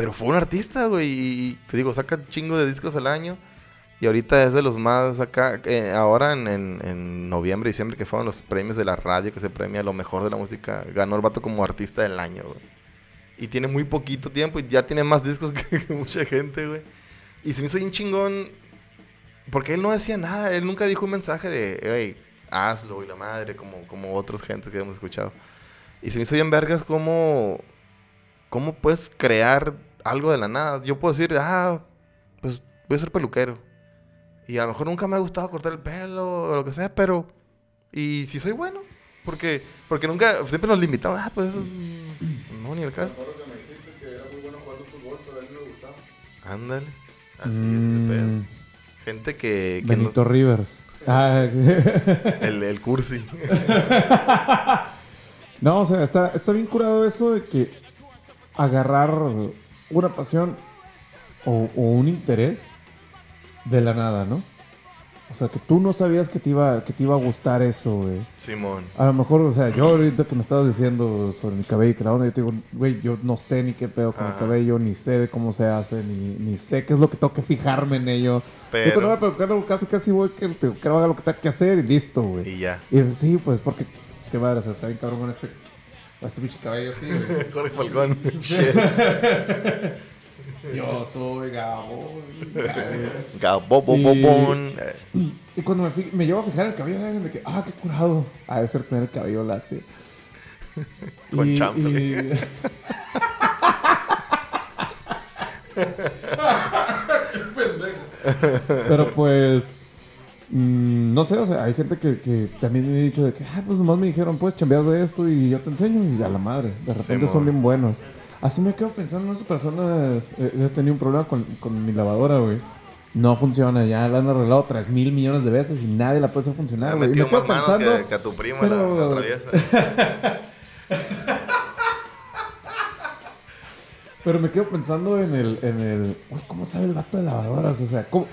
pero fue un artista, güey. Y te digo, saca un chingo de discos al año. Y ahorita es de los más acá. eh, ahora en, en, en noviembre, diciembre, que fueron los premios de la radio que se premia lo mejor de la música, ganó el vato como artista del año, güey. Y tiene muy poquito tiempo y ya tiene más discos (laughs) que, que mucha gente, güey. Y se me hizo bien chingón. Porque él no decía nada. Él nunca dijo un mensaje de, hey, hazlo y la madre, como, como otros gentes que hemos escuchado. Y se me hizo bien vergas como. ¿Cómo puedes crear algo de la nada? Yo puedo decir, ah, pues voy a ser peluquero. Y a lo mejor nunca me ha gustado cortar el pelo o lo que sea, pero. Y si soy bueno. Porque, porque nunca, siempre nos limitamos. Ah, pues eso, mm, no, ni el caso. Recuerdo que me dijiste que era muy bueno jugando fútbol, pero a él le gustaba. Ándale. Así es, de pedo. Mm, Gente que. que Benito Rivers. (laughs) Ah, el, el cursi. (laughs) no, o sea, está, está bien curado eso de que agarrar una pasión o, o un interés de la nada, ¿no? O sea, que tú no sabías que te iba, que te iba a gustar eso, güey. Simón. A lo mejor, o sea, yo ahorita que me estabas diciendo sobre mi cabello y que la onda, yo te digo, güey, yo no sé ni qué pedo con el Ajá. cabello, ni sé de cómo se hace, ni, ni sé qué es lo que tengo que fijarme en ello. Yo cuando voy Pero. a peluquero, casi casi voy que el peluquero haga lo que tenga que hacer y listo, güey. Y ya. Y sí, pues porque, es que madre, o sea, está bien cabrón con este, con este pinche cabello así, güey. (laughs) Jorge Falcón. (laughs) Yo soy Gabo. Gabobobobón. Eh, Y cuando me, llevo a fijar el cabello, de que, ah, qué curado. A de ser tener el cabello lacio. (laughs) Con Y- y- Pero pues, mm, no sé, o sea, hay gente que, que también me ha dicho de que, ah, pues nomás me dijeron, puedes chambear de esto y yo te enseño y a la madre, de repente Simón. son bien buenos. Así me quedo pensando en esas personas, eh, he tenido un problema con, con mi lavadora, güey. No funciona, ya la han arreglado tres mil millones de veces y nadie la puede hacer funcionar, güey. Y metido me quedo pensando, que, que a tu primo pero- la, la atraviesa. (laughs) Pero me quedo pensando en el, en el, uy, ¿cómo sabe el vato de lavadoras? O sea, ¿cómo?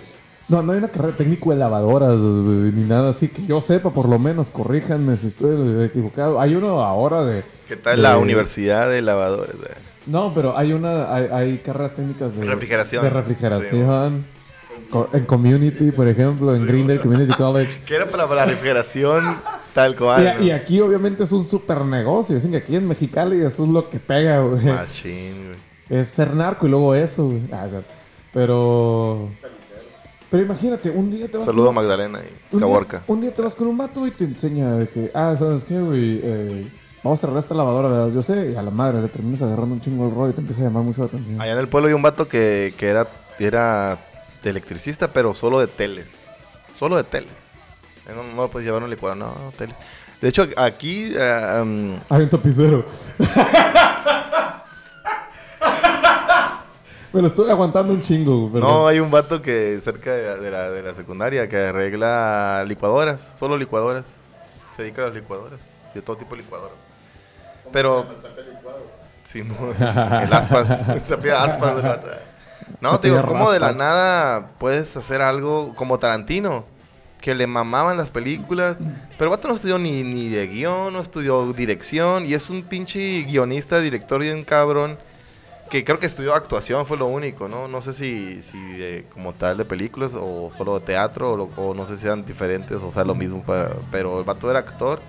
No, no hay una carrera técnico de lavadoras ni nada así que yo sepa, por lo menos, corríjanme si estoy equivocado. Hay uno ahora de... ¿Qué tal de- la Universidad de Lavadores? eh? No, pero hay una, hay, hay carreras técnicas de... Refrigeración. De refrigeración. En Community, por ejemplo, en Grinder Community College. (laughs) Que era para la refrigeración tal cual. Y, y aquí obviamente es un super negocio. Dicen que aquí en Mexicali eso es lo que pega, güey. Machín, güey. Es ser narco y luego eso, güey. Ah, o sea, pero. Pero imagínate, un día te vas. Saludo a con, Magdalena y Caborca. un día te vas con un vato y te enseña de que, ah, ¿sabes qué, güey? Eh, vamos a cerrar esta lavadora, ¿verdad? Yo sé, y a la madre le terminas agarrando un chingo el rollo y te empieza a llamar mucho la atención. Allá en el pueblo hay un vato que, que era, era de electricista, pero solo de teles. Solo de teles. No, no lo puedes llevar a un licuador, no, no, teles. De hecho, aquí um, Hay un tapicero. (laughs) Me lo estoy aguantando un chingo, perdón. no hay un vato que cerca de, de la, de la secundaria que arregla licuadoras, solo licuadoras. Se dedica a las licuadoras, de todo tipo de licuadoras. Pero Sí, el aspas. (laughs) Se pide aspas. el vato. No, Se te digo, ¿cómo de la nada puedes hacer algo como Tarantino? Que le mamaban las películas. Pero el vato no estudió ni, ni de guion, no estudió dirección. Y es un pinche guionista, director bien cabrón. Que creo que estudió actuación, fue lo único, ¿no? No sé si, si de- como tal de películas o solo de teatro o, lo- o no sé si eran diferentes o sea lo mismo. para- pero el vato era actor.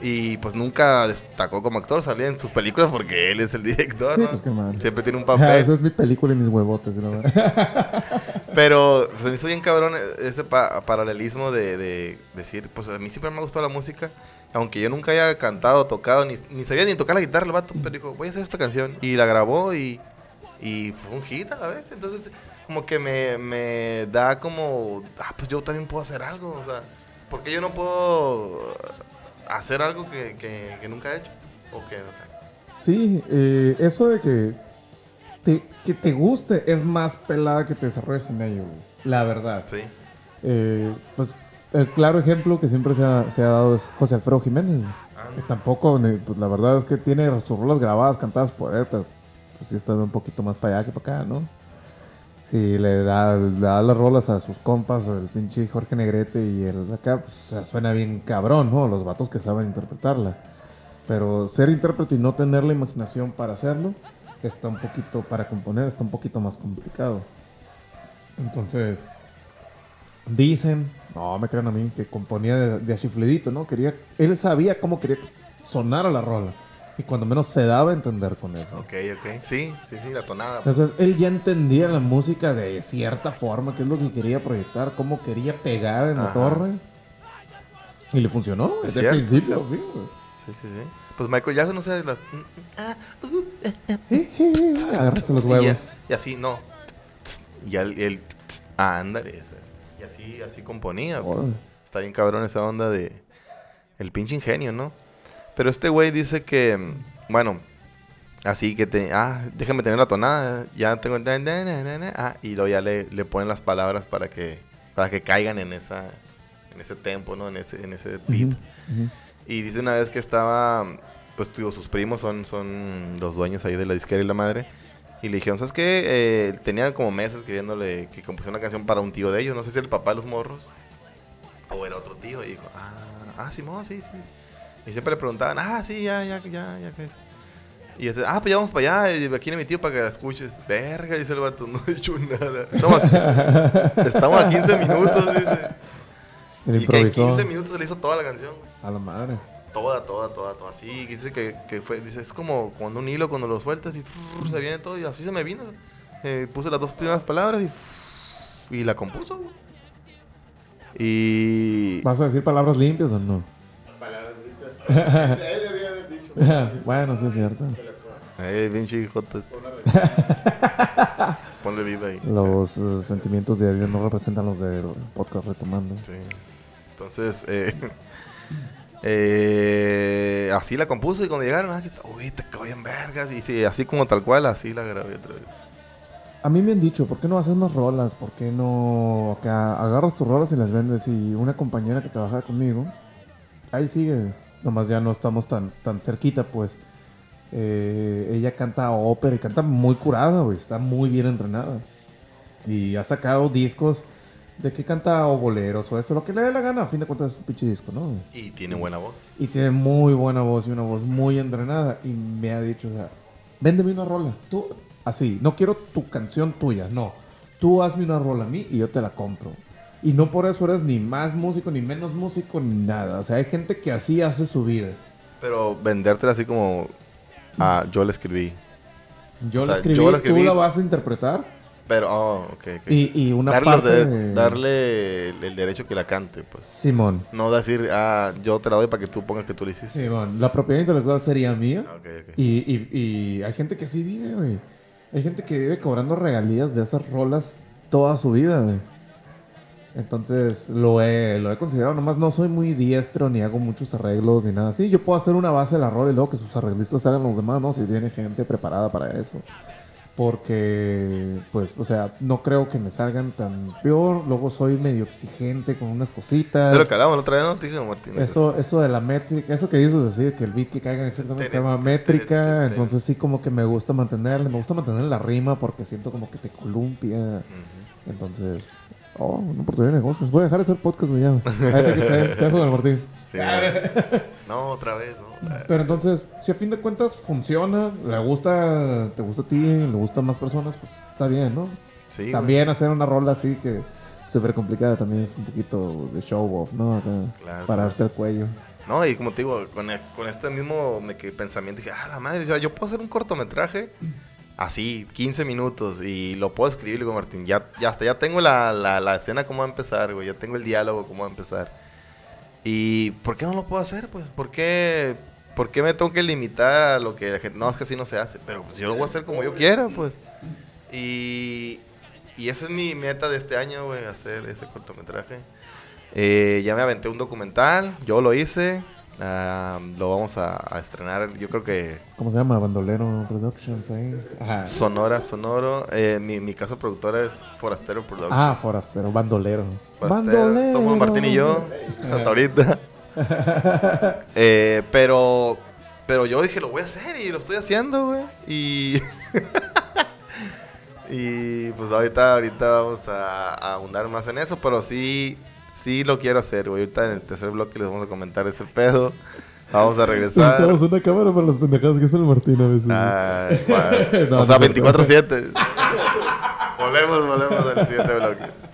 Y pues nunca destacó como actor, salía en sus películas porque él es el director, Sí, ¿no? pues qué mal. Siempre tiene un (laughs) Ah, papel. esa es mi película y mis huevotes. ¿no? (laughs) Pero se me hizo bien cabrón ese pa- paralelismo de, de decir, pues a mí siempre me ha gustado la música. Aunque yo nunca haya cantado, tocado, ni, ni sabía ni tocar la guitarra el vato, pero dijo, voy a hacer esta canción. Y la grabó y, y fue un hit a la vez. Entonces, como que me, me da como, ah, pues yo también puedo hacer algo. O sea, ¿por qué yo no puedo hacer algo que, que- que nunca he hecho? O que, Sí, eh, eso de que te, que te guste es más pelada que te desarrolles en ello, güey. La verdad. sí. Eh, pues el claro ejemplo que siempre se ha, se ha dado es José Alfredo Jiménez. güey. Ah, Que tampoco, pues la verdad es que tiene sus rolas grabadas, cantadas por él, pero pues sí está un poquito más para allá que para acá, ¿no? Sí, le da, le da las rolas a sus compas, el pinche Jorge Negrete y el acá, pues o sea, suena bien cabrón, ¿no? Los vatos que saben interpretarla. Pero ser intérprete y no tener la imaginación para hacerlo, está un poquito, para componer, está un poquito más complicado. Entonces, dicen, no me crean a mí, que componía de, de a chiflidito, ¿no? Quería, él sabía cómo quería sonar a la rola. Y cuando menos se daba a entender con eso. Ok, ok. Sí, sí, sí, la tonada. Entonces él ya entendía la música de cierta forma, qué es lo que quería proyectar, cómo quería pegar en la torre. Y le funcionó Es desde el cierto, principio. sí, Sí, sí, sí. Pues Michael Jackson, no sé, las... (laughs) Agarraste los y, huevos. y así, no. Y el... el ah, ándale. ese. Así, así componía. Pues. Está bien cabrón esa onda de... El pinche ingenio, ¿no? Pero este güey dice que... Bueno... Así que te... Ah, déjame tener la tonada. Ya tengo... Ah, y luego ya le, le ponen las palabras para que... Para que caigan en esa... En ese tempo, ¿no? En ese, en ese beat. Y dice una vez que estaba, pues digo, sus primos son, son los dueños ahí de la disquera y la madre. Y le dijeron, ¿sabes qué? Eh, tenían como meses queriéndole que compusiera una canción para un tío de ellos. No sé si era el papá de los morros. O era otro tío. Y dijo, ah, ah, Simón, sí, sí. Y siempre le preguntaban, ah, sí, ya, ya, ya, ya, ¿qué? Y dice, ah, pues ya vamos para allá. Y aquí viene mi tío para que la escuches. Verga, dice el vato, (laughs) no he hecho nada. Estamos a, (laughs) estamos a 15 minutos, dice. Y que en improvisó 15 minutos se le hizo toda la canción. a la madre. Toda, toda, toda, toda. Así, dice que, que fue, dice, es como cuando un hilo, cuando lo sueltas y frrr, se viene todo y así se me vino. Eh, puse las dos primeras palabras y, y la compuso. Y... ¿Vas a decir palabras limpias o no? Palabras limpias. (laughs) Él debía haber dicho. (laughs) bueno, sí es cierto. Eh, pinche jota. (laughs) Ponle viva ahí. Los eh, sentimientos diarios no representan los del podcast retomando. Sí. Entonces, eh, eh, así la compuso y cuando llegaron, ah, uy, te quedó bien vergas. Y sí, así como tal cual, así la grabé otra vez. A mí me han dicho, ¿por qué no haces más rolas? ¿Por qué no acá agarras tus rolas y las vendes? Y una compañera que trabaja conmigo, ahí sigue, nomás ya no estamos tan, tan cerquita, pues. Eh, ella canta ópera y canta muy curada, güey, está muy bien entrenada. Y ha sacado discos de que canta o boleros o esto, lo que le dé la gana, a fin de cuentas es un pinche disco, ¿no? Y tiene buena voz. Y tiene muy buena voz y una voz muy entrenada. Y me ha dicho, o sea, véndeme una rola. Tú, así, no quiero tu canción tuya, no. Tú hazme una rola a mí y yo te la compro. Y no por eso eres ni más músico, ni menos músico, ni nada. O sea, hay gente que así hace su vida. Pero vendértela así como, ah, yo la escribí. Yo O la escribí, yo la escribí. tú la vas a interpretar. Pero, oh, ok, ok. Y, y una darle, parte... de- darle el, el derecho que la cante, pues. Simón. No decir, ah, yo te la doy para que tú pongas que tú lo hiciste. Simón. La propiedad intelectual sería mía. Ok, ok. Y, y- y hay gente que sí vive, güey. Hay gente que vive cobrando regalías de esas rolas toda su vida, güey. Entonces lo he, lo he considerado. Nomás no soy muy diestro ni hago muchos arreglos ni nada así. Yo puedo hacer una base de la rola y luego que sus arreglistas hagan los demás, ¿no? Si tiene gente preparada para eso. Porque, pues, o sea, no creo que me salgan tan peor. Luego soy medio exigente con unas cositas. De lo que hablamos la otra vez, ¿no? Te dije, Martín. Eso, eso de la métrica, eso que dices así, que el beat que caiga exactamente se llama métrica, entonces sí como que me gusta mantenerle, me gusta mantener la rima porque siento como que te columpia, entonces, oh, una oportunidad de negocios, voy a dejar de hacer podcast, güey, ya. (laughs) Ahí te, te- te dejo con el Martín. Sí, güey. (laughs) no, otra vez, ¿no? Ah, Pero entonces, si a fin de cuentas funciona, le gusta, te gusta a ti, le gusta a más personas, pues está bien, ¿no? Sí, güey. también hacer una rola así que súper complicada también es un poquito de show off, ¿no? Acá, Claro, para claro. hacer cuello. No, y como te digo, con, e- con este mismo me- que pensamiento dije, ah, la madre, o sea, yo puedo hacer un cortometraje Así, 15 minutos. Y lo puedo escribir, le digo, Martín, ya, ya hasta ya tengo la, la, la escena cómo va a empezar, güey. Ya tengo el diálogo cómo va a empezar. ¿Y por qué no lo puedo hacer? Pues, ¿por qué, por qué me tengo que limitar a lo que la gente... No, es que así no se hace. Pero pues, yo lo voy a hacer como yo quiera, pues. Y, y esa es mi meta de este año, güey, hacer ese cortometraje. Eh, ya me aventé un documental, yo lo hice. Lo vamos a, a estrenar, yo creo que ¿Cómo se llama? Bandolero Productions ahí. Ajá. Sonora, Sonoro. Eh, mi, mi casa productora es Forastero Productions. Ah, forastero, bandolero. Forastero. Somos Martín y yo, hasta ahorita. (laughs) Eh, pero, pero yo dije, lo voy a hacer y lo estoy haciendo, güey. Y, (laughs) y pues ahorita, ahorita vamos a, a ahondar más en eso, pero sí, sí lo quiero hacer, güey. Ahorita en el tercer bloque les vamos a comentar ese pedo. Vamos a regresar. Necesitamos una cámara para las pendejadas que hace el Martín a veces. Ah, bueno. (laughs) No, o sea, no es cierto. 24-7. (laughs) volvemos, volvemos al siguiente bloque.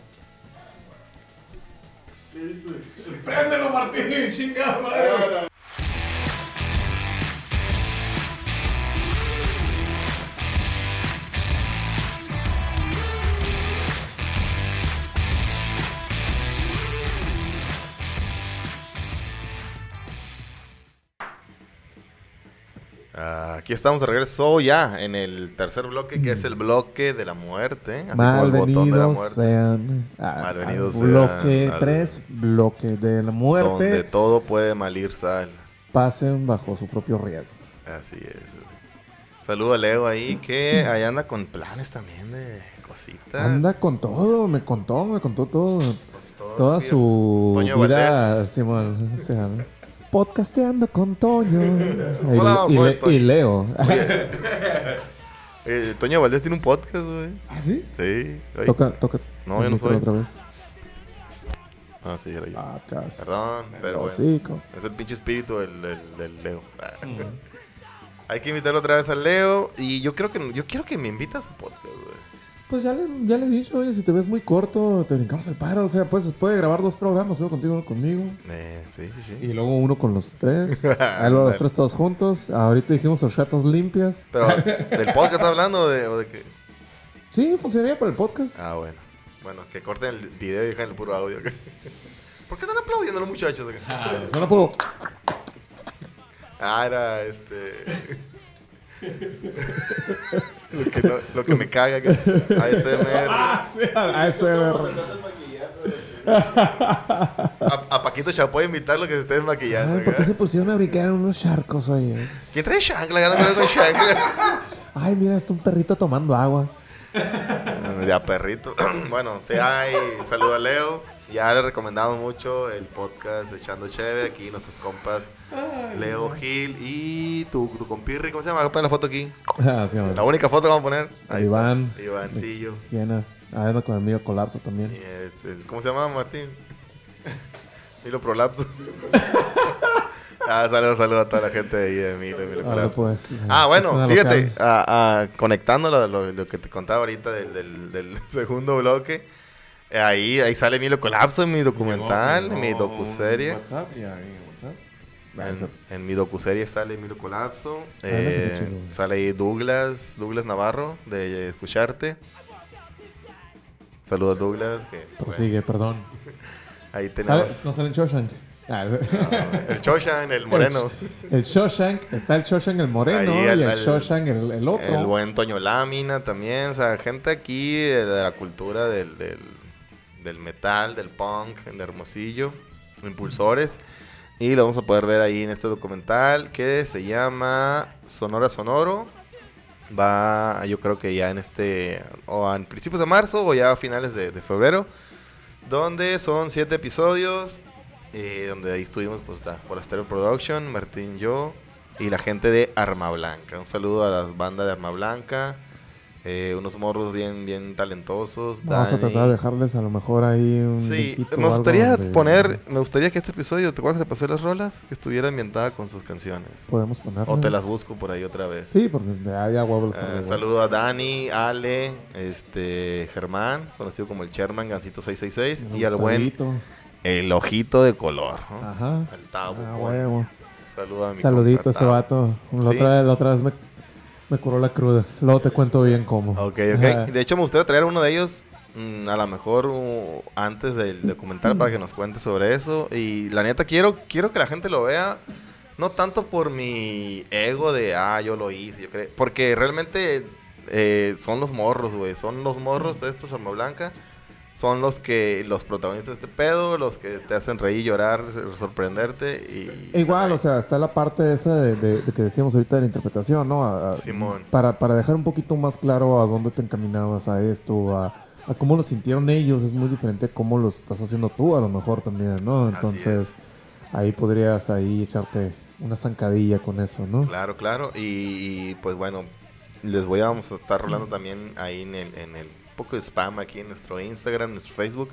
¡Préndelo, Martín! ¡Chingada madre! Ah, aquí estamos de regreso ya en el tercer bloque, que es el bloque de la muerte. Así como el botón de la Malvenidos muerte. sean. ah, Malvenidos ah, Bloque sean al- 3, bloque de la muerte. Donde todo puede malir sal. Pasen bajo su propio riesgo. Así es. Saludo a Leo ahí, que ahí anda con planes también de cositas. Anda con todo, me contó, me contó todo. Con todo, Toda tío. su Toño vida. Simón, sea, podcasteando con Toño. Y, (laughs) Hola, y soy Le- Toño. y Leo. (laughs) Eh, Toño Valdés tiene un podcast, güey. ¿Ah, sí? Sí. Ay. Toca, toca. No, el yo no micro soy. otra vez. Ah, sí, era yo. Ah, cas- Perdón, pero bueno. hocico. Es el pinche espíritu del, del, del Leo. Mm. (laughs) Hay que invitar otra vez al Leo. Y yo quiero que, yo quiero que me invitas a su podcast, güey. Pues ya le, ya le he dicho, oye, si te ves muy corto, te brincamos el paro. O sea, pues puede grabar dos programas, uno contigo, uno conmigo. Eh, sí, sí. Y luego uno con los tres. (laughs) Ahí luego los tres todos juntos. Ahorita dijimos horchatas limpias. Pero, (laughs) ¿del podcast estás hablando o de, o de qué? Sí, funcionaría para el podcast. Ah, bueno. Bueno, que corten el video y dejen el puro audio. (laughs) ¿Por qué están aplaudiendo los muchachos? Suena puro. Ah, era este. (laughs) lo, que no- lo que me caga. Que... ASMR. ASMR. A, a Paquito Chapoy invitarlo que se esté desmaquillando. Ay, ¿Por qué se pusieron a brincar en unos charcos, oye? ¿Quién trae chancla? No creo con chancla. (laughs) Ay, mira, está un perrito tomando agua. (laughs) Ya, perrito. (clears throat) bueno, sí, hay. Saludo a Leo. Ya le recomendamos mucho el podcast Echando Cheve. Aquí nuestros compas Leo Gil y tu, tu compirri. ¿Cómo se llama? Pon la foto aquí. Ah, sí. La única foto que vamos a poner. Ahí Iván. está. Ivancillo. Hiena. Ah, ando con el mío colapso también. el- ¿Cómo se llama, Martín? (laughs) Milo Prolapso. (laughs) ah, saludos, saludos a toda la gente de ahí de Milo, Milo Prolapso. pues, Ah, bueno, fíjate, local. a- a- conectando lo, lo- lo que te contaba ahorita del, del- del (laughs) segundo bloque, ahí, ahí sale Milo Colapso en mi documental, en mi docuserie. WhatsApp y ahí, WhatsApp. Ah, En, en mi docuserie sale Milo Colapso. Adelante, eh, sale ahí Douglas, Douglas Navarro, de Escucharte. Saludos, Douglas. Que, Prosigue, perdón. (laughs) ahí ¿Sale? tenemos No sale el Shawshank. Ah, el Choshan, (laughs) el moreno. El Shawshank. Está el Shawshank el moreno Ahí y el- el, el- el, el otro. El buen Toño Lámina también. O sea, gente aquí de, de la cultura del, del, del metal, del punk, de Hermosillo. Impulsores. Y lo vamos a poder ver ahí en este documental que se llama Sonora Sonoro. Va, yo creo que ya en este, o en principios de marzo o ya a finales de, de febrero. Donde son siete episodios. eh, donde ahí estuvimos, pues, la Forastero Production, Martín, yo y la gente de Arma Blanca. Un saludo a las bandas de Arma Blanca. Eh, unos morros bien, bien talentosos. Vamos a tratar de dejarles a lo mejor ahí un. Sí, me gustaría donde poner, me gustaría que este episodio, ¿te acuerdas que te pasé las rolas? Que estuviera ambientada con sus canciones. Podemos ponerlas. O te las busco por ahí otra vez. Sí, porque ya, ya huevo las Eh, saludo a Dani, Ale, este, Germán, conocido como el Sherman Gancito 666, Un y al buen. El Ojito de Color. ¿no? Ajá. El Tabo. Ah, huevo. Saludo a mi Saludito a ese vato. La, Sí. otra, la otra vez me, Me curó la cruda. Luego te cuento bien cómo. Ok, ok. De hecho, me gustaría traer uno de ellos mm, a lo mejor uh, antes del documental para que nos cuente sobre eso. Y la neta, quiero, quiero que la gente lo vea. No tanto por mi ego de, ah, yo lo hice, yo creo. Porque realmente eh, son los morros, güey. Son los morros estos, Arma Blanca. Son los que, los protagonistas de este pedo, los que te hacen reír, llorar, sorprenderte y... Igual, o sea, está la parte esa de, de- de que decíamos ahorita de la interpretación, ¿no? A- a- Simón. Para, para dejar un poquito más claro a dónde te encaminabas a esto, a, a cómo lo sintieron ellos, es muy diferente a cómo lo estás haciendo tú a lo mejor también, ¿no? Entonces, ahí podrías ahí echarte una zancadilla con eso, ¿no? Claro, claro. Y, y, pues bueno, les voy a, vamos a estar rolando también ahí en el, en el poco de spam aquí en nuestro Instagram, nuestro Facebook,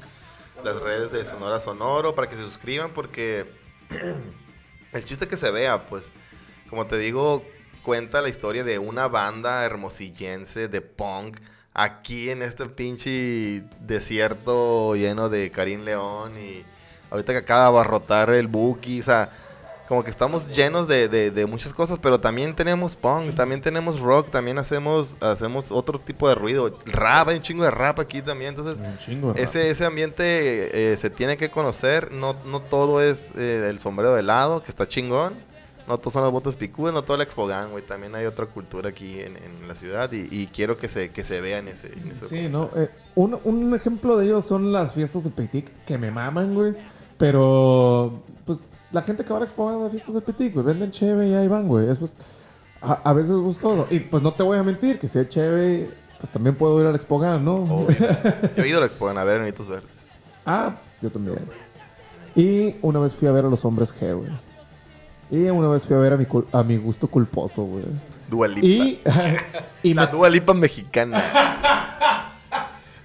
las redes de Sonora Sonoro para que se suscriban porque (clears throat) el chiste que se vea, pues, como te digo, cuenta la historia de una banda hermosillense de punk aquí en este pinche desierto lleno de Karim León y ahorita que acaba de abarrotar el Buki, o sea, como que estamos llenos de, de- de muchas cosas, pero también tenemos punk, también tenemos rock, también hacemos, hacemos otro tipo de ruido, rap, hay un chingo de rap aquí también, entonces Un ese, ese ambiente eh, se tiene que conocer, no, no todo es eh, el sombrero de lado, que está chingón, no todos son los botes picudos, no todo el expogan, güey, también hay otra cultura aquí en, en la ciudad y, y quiero que se, que se vea en ese... en ese Sí, ¿no? Eh, un, un ejemplo de ello son las fiestas de Pitic, que me maman, güey. Pero, la gente que ahora expone las fiestas de Pitic, güey, venden cheve y ahí van, güey. Es, pues, a, a veces es todo. Y, pues, no te voy a mentir, que si es cheve, pues, también puedo ir al Expogan, ¿no? Obvio. (laughs) Yo he ido al expogan a ver, Benitos Verdes. Ah, yo también. Y una vez fui a ver a los hombres G, güey. Y una vez fui a ver a mi, cul- a mi gusto culposo, güey. Dua Lipa. Y, (laughs) y me La Dua Lipa mexicana. (laughs)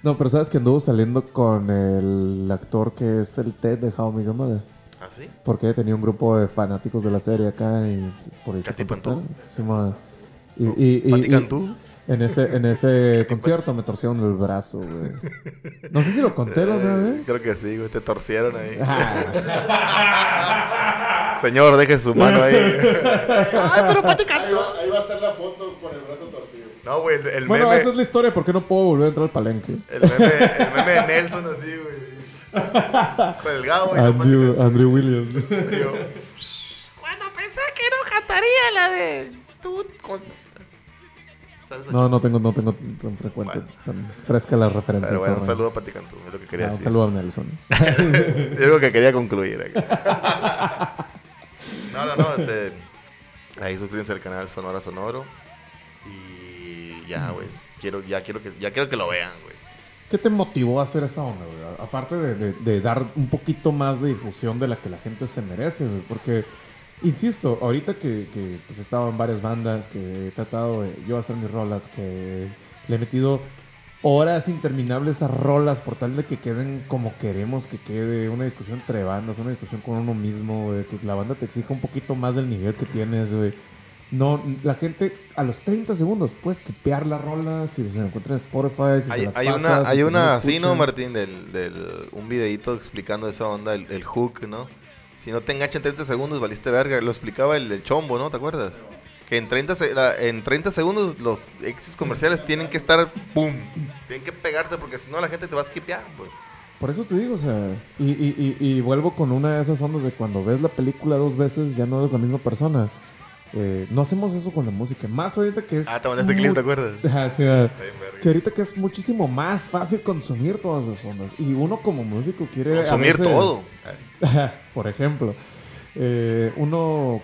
No, pero sabes que anduvo saliendo con el actor que es el Ted de How I Met Your Mother. ¿Ah, sí? Porque tenía un grupo de fanáticos de la serie acá y por ahí se. Simón. Y, y, y- ¿Pati y Cantú? en ese, en ese (laughs) concierto me torcieron el brazo, güey. No sé si lo conté la otra Eh, vez. Creo que sí, güey, te torcieron ahí. Ah, (laughs) Señor, deje su mano ahí. (laughs) Ahí va, ahí va a estar la foto con el brazo torcido. No, güey, el, el bueno, meme... esa es la historia. ¿Por qué no puedo volver a entrar al palenque? El meme, el meme de Nelson así, güey. Con el gado, güey. Andrew, Andrew Williams. Cuando pensé que no cantaría la de... Tú... ¿Sabes? No, no tengo, no tengo tan frecuente, Bueno. tan fresca las referencias. Pero bueno, un saludo a Pati Cantú, es lo que quería Ah, un decir. saludo a Nelson. (laughs) Es lo que quería concluir. acá. no, no, no, este... Ahí suscríbanse al canal Sonora Sonoro. Y ya, güey. Quiero, ya quiero que, ya quiero que lo vean, güey. ¿Qué te motivó a hacer esa onda, güey? Aparte de, dar un poquito más de difusión de la que la gente se merece, güey. Porque, insisto, ahorita que, que pues, he estado en varias bandas, que he tratado de yo hacer mis rolas, que le he metido horas interminables a rolas por tal de que queden como queremos que quede, una discusión entre bandas, una discusión con uno mismo, güey, que la banda te exija un poquito más del nivel que tienes, güey. No, la gente a los 30 segundos puedes quipear la rola si se encuentra en Spotify, si se Hay, las hay pasas, una, hay no una la así, ¿no. Martín? Del, del, un videito explicando esa onda, el, el hook, ¿no? Si no te engancha en 30 segundos, valiste verga. Lo explicaba el, el chombo, ¿no? ¿Te acuerdas? Que en 30, se- la- en 30 segundos los éxitos comerciales tienen que estar ¡pum! Tienen que pegarte porque si no la gente te va a skipear, pues. Por eso te digo, o sea, y, y, y, y vuelvo con una de esas ondas de cuando ves la película dos veces ya no eres la misma persona. Eh, no hacemos eso con la música, más ahorita que es... Ah, te mandaste clip, ¿te acuerdas? (laughs) Ah, sí, ah, que ahorita que es muchísimo más fácil consumir todas esas ondas. Y uno como músico quiere... Consumir veces- todo. (laughs) Por ejemplo, eh, uno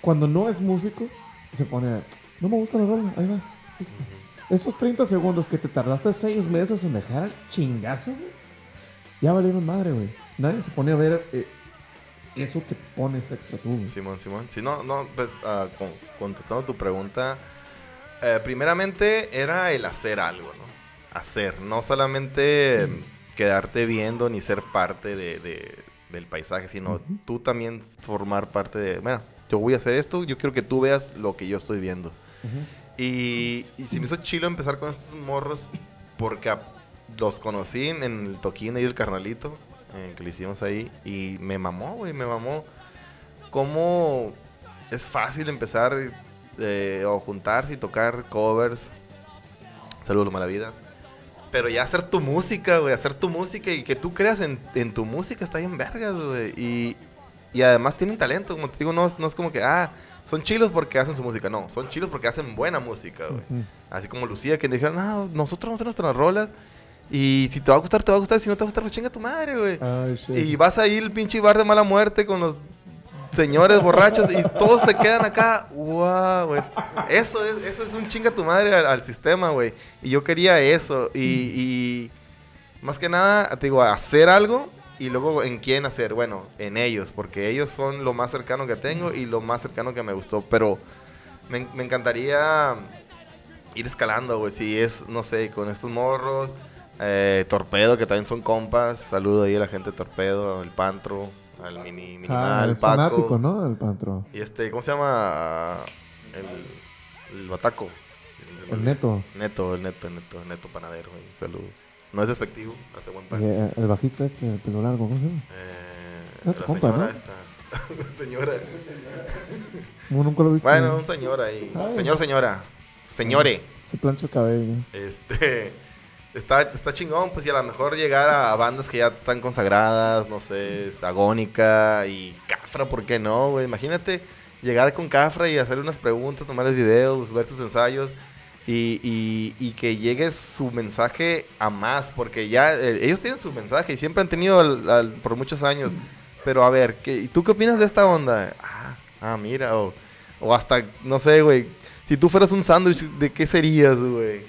cuando no es músico se pone, no me gusta la rola, ahí va, listo. Esos 30 segundos que te tardaste 6 meses en dejar al chingazo, güey, ya valieron madre, güey. Nadie se pone a ver eh, eso que pones extra tú. Simón, Simón. Si no, no, pues ah, con- contestando tu pregunta, eh, primeramente era el hacer algo, ¿no? Hacer, no solamente eh, quedarte viendo ni ser parte de, de- del paisaje, sino tú también formar parte de, bueno, yo voy a hacer esto, yo quiero que tú veas lo que yo estoy viendo. Y, y se me hizo chilo empezar con estos morros porque los conocí en el toquín y el carnalito eh, que le hicimos ahí y me mamó, güey, me mamó. Cómo es fácil empezar eh, o juntarse y tocar covers. Saludos, mala vida. Pero ya hacer tu música, güey, hacer tu música y que tú creas en, en tu música está bien vergas, güey. Y, y además tienen talento, como te digo, no, es- no es como que, ah, son chilos porque hacen su música, no, son chilos porque hacen buena música, güey. Así como Lucía, que dijeron, no, nosotros vamos a hacer nuestras rolas y si te va a gustar, te va a gustar, si no te va a gustar, pues chinga tu madre, güey. Ay. Y vas a ir al pinche bar de mala muerte con los señores borrachos y todos se quedan acá. ¡Wow, güey! Eso es, eso es un chinga tu madre al, al sistema, güey. Y yo quería eso. Y, y más que nada, te digo, hacer algo y luego en quién hacer. Bueno, en ellos, porque ellos son lo más cercano que tengo y lo más cercano que me gustó. Pero me, me encantaría ir escalando, güey. Si es, no sé, con estos morros. Eh, Torpedo, que también son compas. Saludo ahí a la gente de Torpedo, el Pantro, al Mini, Ah, Minimal, es Paco. fanático, ¿no? El pantro. Y este, ¿cómo se llama? El, el Bataco. El neto. Neto, el neto, el neto, el neto panadero, güey. Saludo. No es despectivo, hace buen pan. Eh, el bajista este, el pelo largo, ¿cómo se llama? Eh, Ah, la compa, señora ¿no? esta. (laughs) señora. No, nunca lo. Bueno, un señor ahí. Ay. Señor, señora. Señore. Se plancha el cabello. Este. Está, está chingón, pues, y a lo mejor llegar a bandas que ya están consagradas, no sé, este, Agónica y Cafra, ¿por qué no, güey? Imagínate llegar con Cafra y hacerle unas preguntas, tomarles videos, ver sus ensayos y, y- que llegue su mensaje a más, porque ya eh, ellos tienen su mensaje y siempre han tenido al- al- por muchos años. Pero a ver, ¿qué, ¿y ¿tú qué opinas de esta onda? Ah, ah mira, o, o hasta, no sé, güey, si tú fueras un sándwich, ¿de qué serías, güey?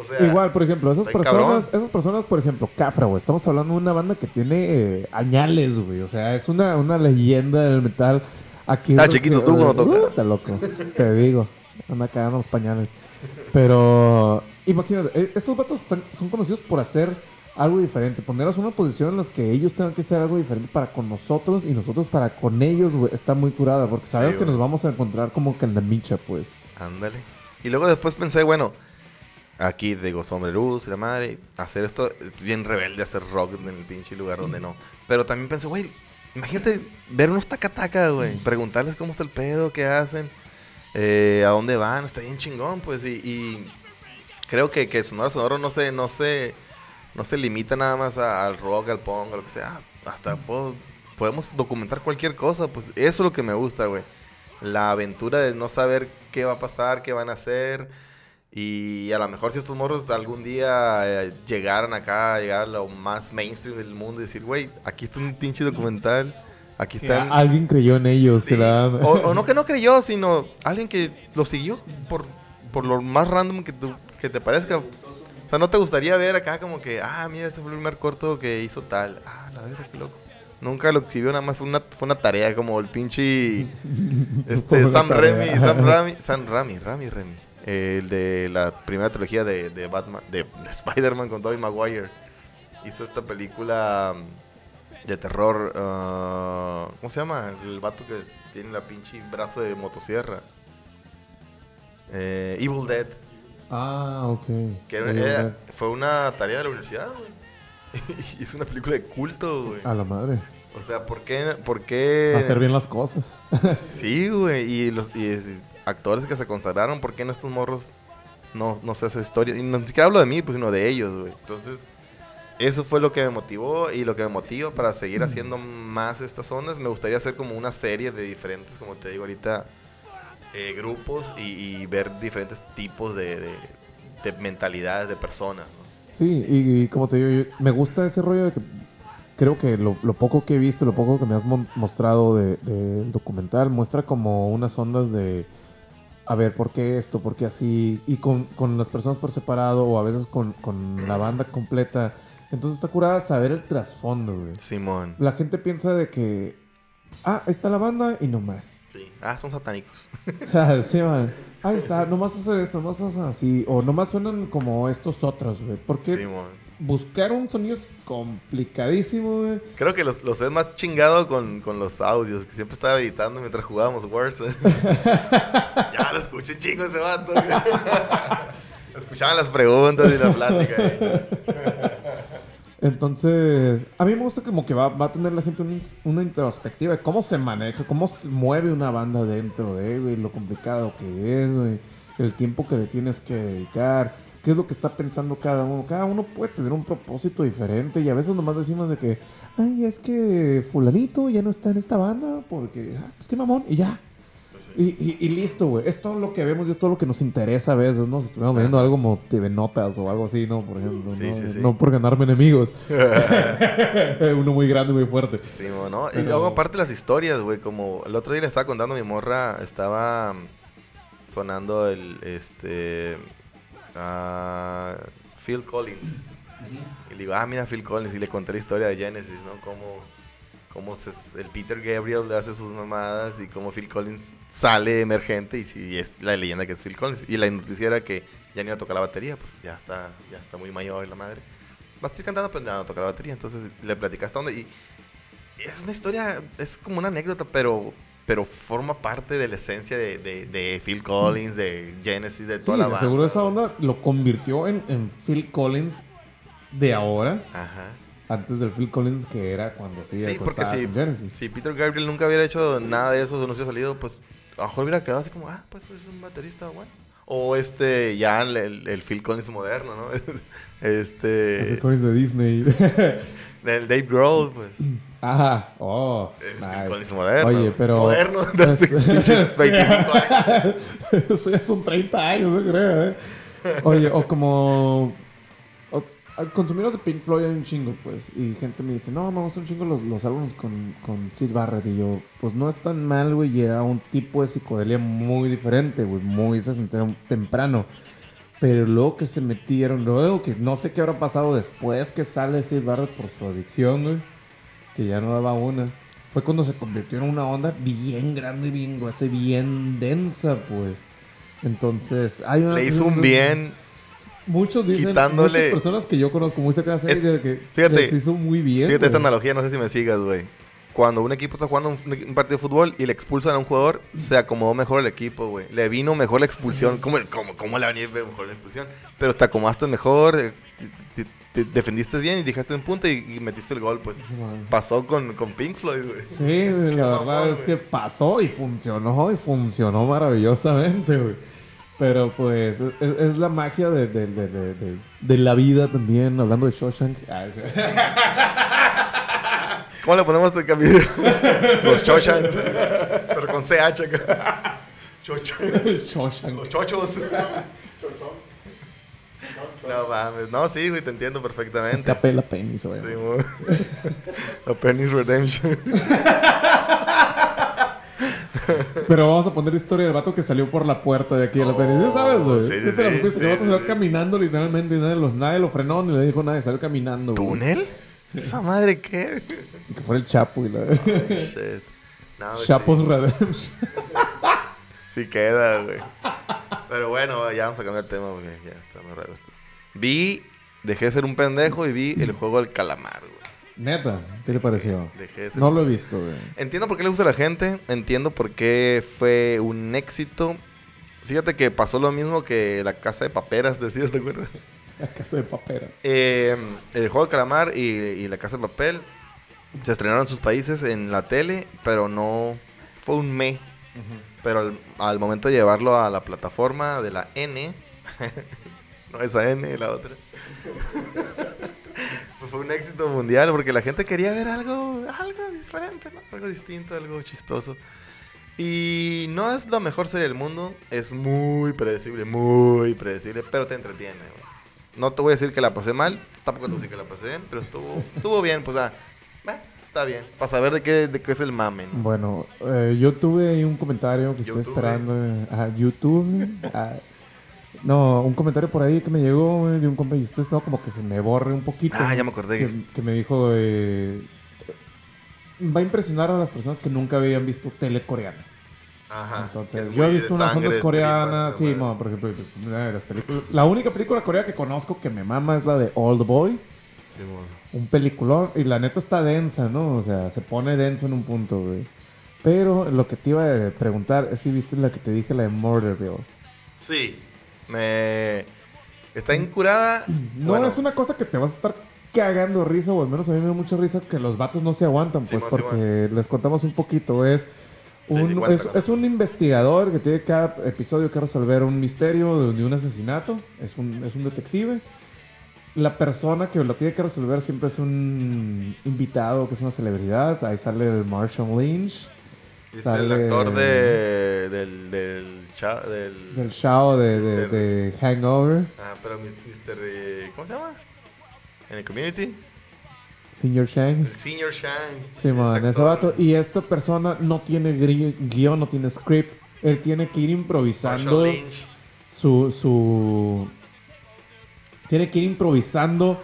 O sea, Igual, por ejemplo, esas personas, cabrón. esas personas, por ejemplo, Cafra, güey. Estamos hablando de una banda que tiene eh, añales, güey. O sea, es una, una leyenda del metal. Aquí Está chiquito tú cuando toca. Uh, está loco. Te digo. Anda cagando los pañales. Pero, imagínate, eh, estos vatos están- son conocidos por hacer algo diferente. Ponerlos en una posición en la que ellos tengan que hacer algo diferente para con nosotros y nosotros para con ellos, güey. Está muy curada porque sabes que güey. nos vamos a encontrar como que en la micha, pues. Ándale. Y luego después pensé, bueno, aquí digo, sombreros y la madre, hacer esto es bien rebelde, hacer rock en el pinche lugar donde no. Pero también pensé, güey, imagínate ver unos taca güey, preguntarles cómo está el pedo, qué hacen, eh, a dónde van, está bien chingón, pues, y, y creo que, que Sonora Sonoro no se, no se, no se limita nada más a- al rock, al punk, a lo que sea, hasta puedo- podemos documentar cualquier cosa, pues, eso es lo que me gusta, güey la aventura de no saber qué va a pasar, qué van a hacer. Y a lo mejor si estos morros algún día eh, llegaran acá, llegar a lo más mainstream del mundo y decir, güey, aquí está un pinche documental, aquí están... Alguien creyó en ellos. Sí. la- o, o no (laughs) que no creyó, sino alguien que lo siguió por, por lo más random que, tú- que te parezca. O sea, no te gustaría ver acá como que, ah, mira, este fue el primer corto que hizo tal. Ah, la verdad, qué loco. Nunca lo exhibió, nada más fue una, fue una tarea como el pinche (laughs) este, Sam. Remy, Sam Rami, Sam Rami, Rami, Remy. El de la primera trilogía de, de Batman, de, de (laughs) Spider-Man con Tobey Maguire. Hizo esta película mm, de terror. ah, ¿Cómo se llama? El vato que tiene la pinche brazo de motosierra. Eh, Evil Dead. Ah, ok. Que era- era- fue una tarea de la universidad, güey. (laughs) y es una película de culto, güey. A la madre. O sea, ¿por qué? ¿Por qué? Hacer bien las cosas. Sí, güey. Y los y actores que se consagraron, ¿por qué en estos morros no, no se hace historia? Y no ni siquiera hablo de mí, pues, sino de ellos, güey. Entonces, eso fue lo que me motivó y lo que me motiva para seguir haciendo más estas ondas. Me gustaría hacer como una serie de diferentes, como te digo ahorita, eh, grupos y, y ver diferentes tipos de, de- de mentalidades de personas, ¿no? Sí, y, y como te digo, yo- me gusta ese rollo de que creo que lo, lo poco que he visto, lo poco que me has mostrado de- del documental, muestra como unas ondas de, a ver, ¿por qué esto? ¿Por qué así? Y con, con las personas por separado o a veces con, con la banda completa. Entonces está curada saber el trasfondo, güey. Simón. La gente piensa de que, ah, está la banda y no más. Sí. Ah, son satánicos. (laughs) sí, man. Ahí está, nomás hacer esto, nomás hacer así. O nomás suenan como estos otros, güey. Porque Simón. Buscar un sonido es complicadísimo, güey. Creo que los, los he más chingado con, con los audios, que siempre estaba editando mientras jugábamos Warzone. (laughs) ya lo escuché chingo ese vato. Escuchaban las preguntas y la plática. Entonces, a mí me gusta como que va, va a tener la gente un- una introspectiva de cómo se maneja, cómo se mueve una banda dentro de, güey, lo complicado que es, güey, el tiempo que le tienes que dedicar, qué es lo que está pensando cada uno. Cada uno puede tener un propósito diferente y a veces nomás decimos de que, ay, es que fulanito ya no está en esta banda porque, ah, pues qué mamón, y ya. Y, y- y listo, güey. Es todo lo que vemos y es todo lo que nos interesa a veces, ¿no? Si estuviéramos viendo algo como TV Notas o algo así, ¿no? Por ejemplo, Sí, ¿no? sí, sí. no por ganarme enemigos. (laughs) Uno muy grande, muy fuerte. Sí, ¿no? Y luego aparte las historias, güey, como el otro día le estaba contando a mi morra, estaba sonando el, este, ah, Phil Collins. Y le digo, ah, mira Phil Collins, y le conté la historia de Genesis, ¿no? Cómo, cómo se- el Peter Gabriel le hace sus mamadas y cómo Phil Collins sale emergente y si es la leyenda que es Phil Collins. Y la noticia era que ya no iba a tocar la batería, pues ya está, ya está muy mayor la madre. Va a seguir cantando, pero no toca la batería. Entonces le platicé hasta dónde. Y es una historia, es como una anécdota, pero, pero forma parte de la esencia de, de, de Phil Collins, de Genesis, de Sí, toda la banda. seguro esa onda lo convirtió en, en Phil Collins de ahora, Ajá. antes del Phil Collins que era cuando sí, Sí, porque si, con Genesis. si Peter Gabriel nunca hubiera hecho nada de eso, no se hubiera salido, pues a lo mejor hubiera quedado así como, ah, pues es un baterista bueno. O este, ya el, el- el Phil Collins moderno, ¿no? (laughs) El este, Phil Collins de Disney. (laughs) el Dave Grohl, pues. Ajá, oh. El nice. Phil Collins moderno. Oye, pero. Moderno, (laughs) de hace (laughs) pinches 25 años. Eso ya son 30 años, yo creo, ¿eh? Oye, o como. o- de Pink Floyd hay un chingo, pues. Y gente me dice, no, me gustan un chingo los, los álbumes con, con Sid Barrett. Y yo, pues no es tan mal, güey. Y era un tipo de psicodelia muy diferente, güey. Muy sesentero temprano. Pero luego que se metieron, luego que no sé qué habrá pasado después que sale Sid Barrett por su adicción, güey. Que ya no daba una. Fue cuando se convirtió en una onda bien grande, bien gruesa, bien densa, pues. Entonces, hay una. Le hizo un bien. Muchos dicen, quitándole- muchas personas que yo conozco muy cercanas dicen que fíjate, les hizo muy bien. Fíjate esta analogía, no sé si me sigas, güey. Cuando un equipo está jugando un, un partido de fútbol y le expulsan a un jugador, se acomodó mejor el equipo, güey. Le vino mejor la expulsión. ¿Cómo, cómo, cómo le venía mejor la expulsión? Pero te acomodaste mejor, eh, te, te- te defendiste bien y dejaste un punto y, y metiste el gol, pues. Sí. Pasó con, con Pink Floyd, güey. Sí, güey, (laughs) la mamón, verdad es que pasó y funcionó y funcionó maravillosamente, güey. Pero pues es, es la magia de, de- de- de- la vida también, hablando de Shawshank. Ah. (laughs) ¿Cómo le ponemos este cambio? (laughs) Los Chochans. Pero con CH acá. Chochans. Shawshank. Los chochos. No mames. No, sí, güey, te entiendo perfectamente. Escapé la penis, güey. Sí. La Penny's Redemption. Pero vamos a poner historia del vato que salió por la puerta de aquí de la penis. ¿Sí sabes, güey? Oh, sí, sí, el vato salió caminando literalmente y nadie, los, nadie lo frenó ni le dijo nada. Salió caminando, güey. ¿Esa madre qué? Que fuera el Chapo y la... Shit. No, pues Chapos sí, Redemption. (laughs) sí queda, güey. Pero bueno, ya vamos a cambiar de tema porque ya está muy raro esto. Vi, dejé de ser un pendejo y vi el juego del calamar, güey. Neta, ¿qué te pareció? Dejé de ser No un lo he visto, güey. Entiendo por qué le gusta a la gente, entiendo por qué fue un éxito. Fíjate que pasó lo mismo que la casa de paperas, decías, ¿te acuerdas? La casa de papera. Eh, el juego de calamar y, y la casa de papel se estrenaron en sus países en la tele, pero no fue un me. Pero al, al momento de llevarlo a la plataforma de la N, (laughs) no esa N, la otra, (laughs) pues fue un éxito mundial porque la gente quería ver algo, algo diferente, ¿no? algo distinto, algo chistoso. Y no es la mejor serie del mundo, es muy predecible, muy predecible, pero te entretiene. güey. No te voy a decir que la pasé mal, tampoco te voy a decir que la pasé bien, pero estuvo, estuvo bien, pues ah, eh, está bien, para saber de qué, de qué es el mame. ¿no? Bueno, eh, yo tuve ahí un comentario que estoy esperando eh, a YouTube. a- no, un comentario por ahí que me llegó de un compa y estoy esperando como que se me borre un poquito. Ah, ya me acordé. Que, que me dijo, eh, va a impresionar a las personas que nunca habían visto tele coreana. Ajá. Entonces, Es yo he visto unas ondas coreanas, sí, no, por ejemplo, pues, las películas, la única película coreana que conozco que me mama es la de Old Boy, Sí, mo. un peliculón, y la neta está densa, ¿no? O sea, se pone denso en un punto, güey. Pero lo que te iba a preguntar es si viste la que te dije, la de Murderville. Sí, me... Está incurada. (clears throat) No bueno, es una cosa que te vas a estar cagando risa, o al menos a mí me da mucha risa que los vatos no se aguantan, pues porque les contamos un poquito, es un, es, un investigador que tiene cada episodio que resolver un misterio de, de un asesinato, es un, es un detective. La persona que lo tiene que resolver siempre es un invitado, que es una celebridad. Ahí sale el Marshall Lynch, Sale- El actor de, del, del, cha- del, del Shao de, de- Mister- de Hangover, Ah, pero Mr. eh, ¿Cómo se llama? En el community. Senior Shang. El Senior Shine. Simón, ese vato. Y esta persona no tiene guion, no tiene script. Él tiene que ir improvisando su, su... Tiene que ir improvisando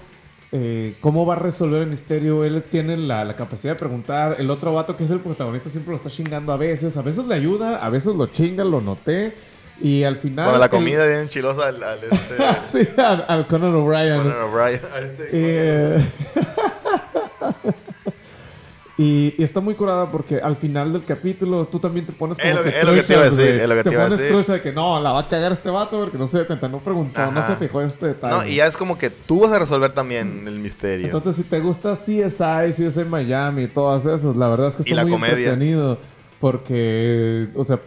eh, cómo va a resolver el misterio. Él tiene la, la capacidad de preguntar. El otro vato, que es el protagonista, siempre lo está chingando a veces. A veces le ayuda, a veces lo chinga, lo noté. Y al final... Bueno, la comida bien chilosa al, al este. (laughs) sí, al, al Conan O'Brien. Conan O'Brien. Este. Eh, (laughs) y, y está muy curada porque al final del capítulo tú también te pones como Es lo que que- es lo que te iba a truchas, decir, güey. es lo que te iba a pones decir. trucha de que no, la va a cagar este vato porque no se dio cuenta, no preguntó, no se fijó en este detalle. No, y ya es como que tú vas a resolver también el misterio. Entonces, si te gusta CSI, CSI Miami, todas esas, la verdad es que Y está la muy comedia. entretenido. Porque, o sea,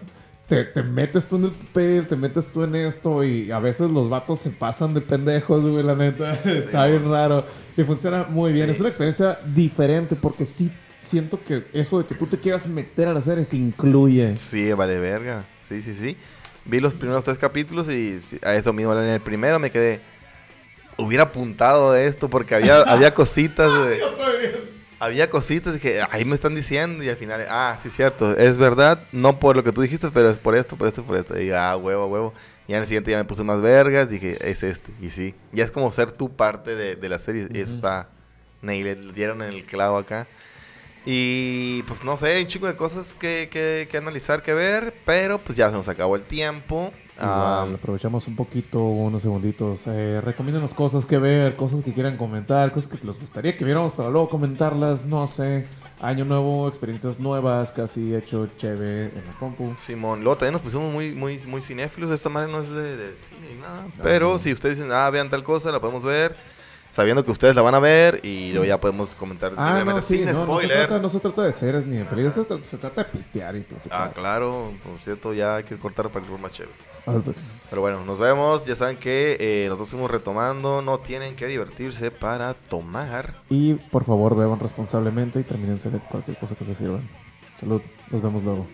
te, te metes tú en el papel, te metes tú en esto y a veces los vatos se pasan de pendejos, güey, la neta. (laughs) está bien raro. Y funciona muy bien. Sí. Es una experiencia diferente porque sí siento que eso de que tú te quieras meter a la serie te incluye. Sí, vale verga. Sí, sí, sí. Vi los primeros tres capítulos y a eso mismo en el primero me quedé. Hubiera apuntado esto porque había, (laughs) había cositas, güey. Había cositas que ahí me están diciendo y al final, ah, sí, cierto, es verdad, no por lo que tú dijiste, pero es por esto, por esto, por esto. Y ah, huevo, huevo. Y en el siguiente ya me puse más vergas, dije, es este. Y sí, ya es como ser tu parte de, de la serie. Y eso está, le dieron el clavo acá. Y pues no sé, hay un chico de cosas que, que, que analizar, que ver, pero pues ya se nos acabó el tiempo. Ah, aprovechamos un poquito, unos segunditos. Eh, recomiéndanos cosas que ver, cosas que quieran comentar, cosas que les gustaría que viéramos para luego comentarlas. No sé. Año nuevo, experiencias nuevas, casi hecho chévere en la compu. Simón, luego también nos pusimos muy, muy, muy cinéfilos. Esta madre no es de, de cine ni nada. Pero si ustedes dicen, ah, vean tal cosa, la podemos ver sabiendo que ustedes la van a ver y luego ya podemos comentar. Ah, no, sí, sin no, spoiler. No se, trata, no se trata de seres ni de peligros, se, trata, de pistear y platicar. Ah, claro, por cierto, ya hay que cortar para el más chévere. Ver, pues. Pero bueno, nos vemos. Ya saben que eh, nosotros fuimos retomando. No tienen que divertirse para tomar. Y por favor, beban responsablemente y terminense de cualquier cosa que se sirvan. Salud, nos vemos luego.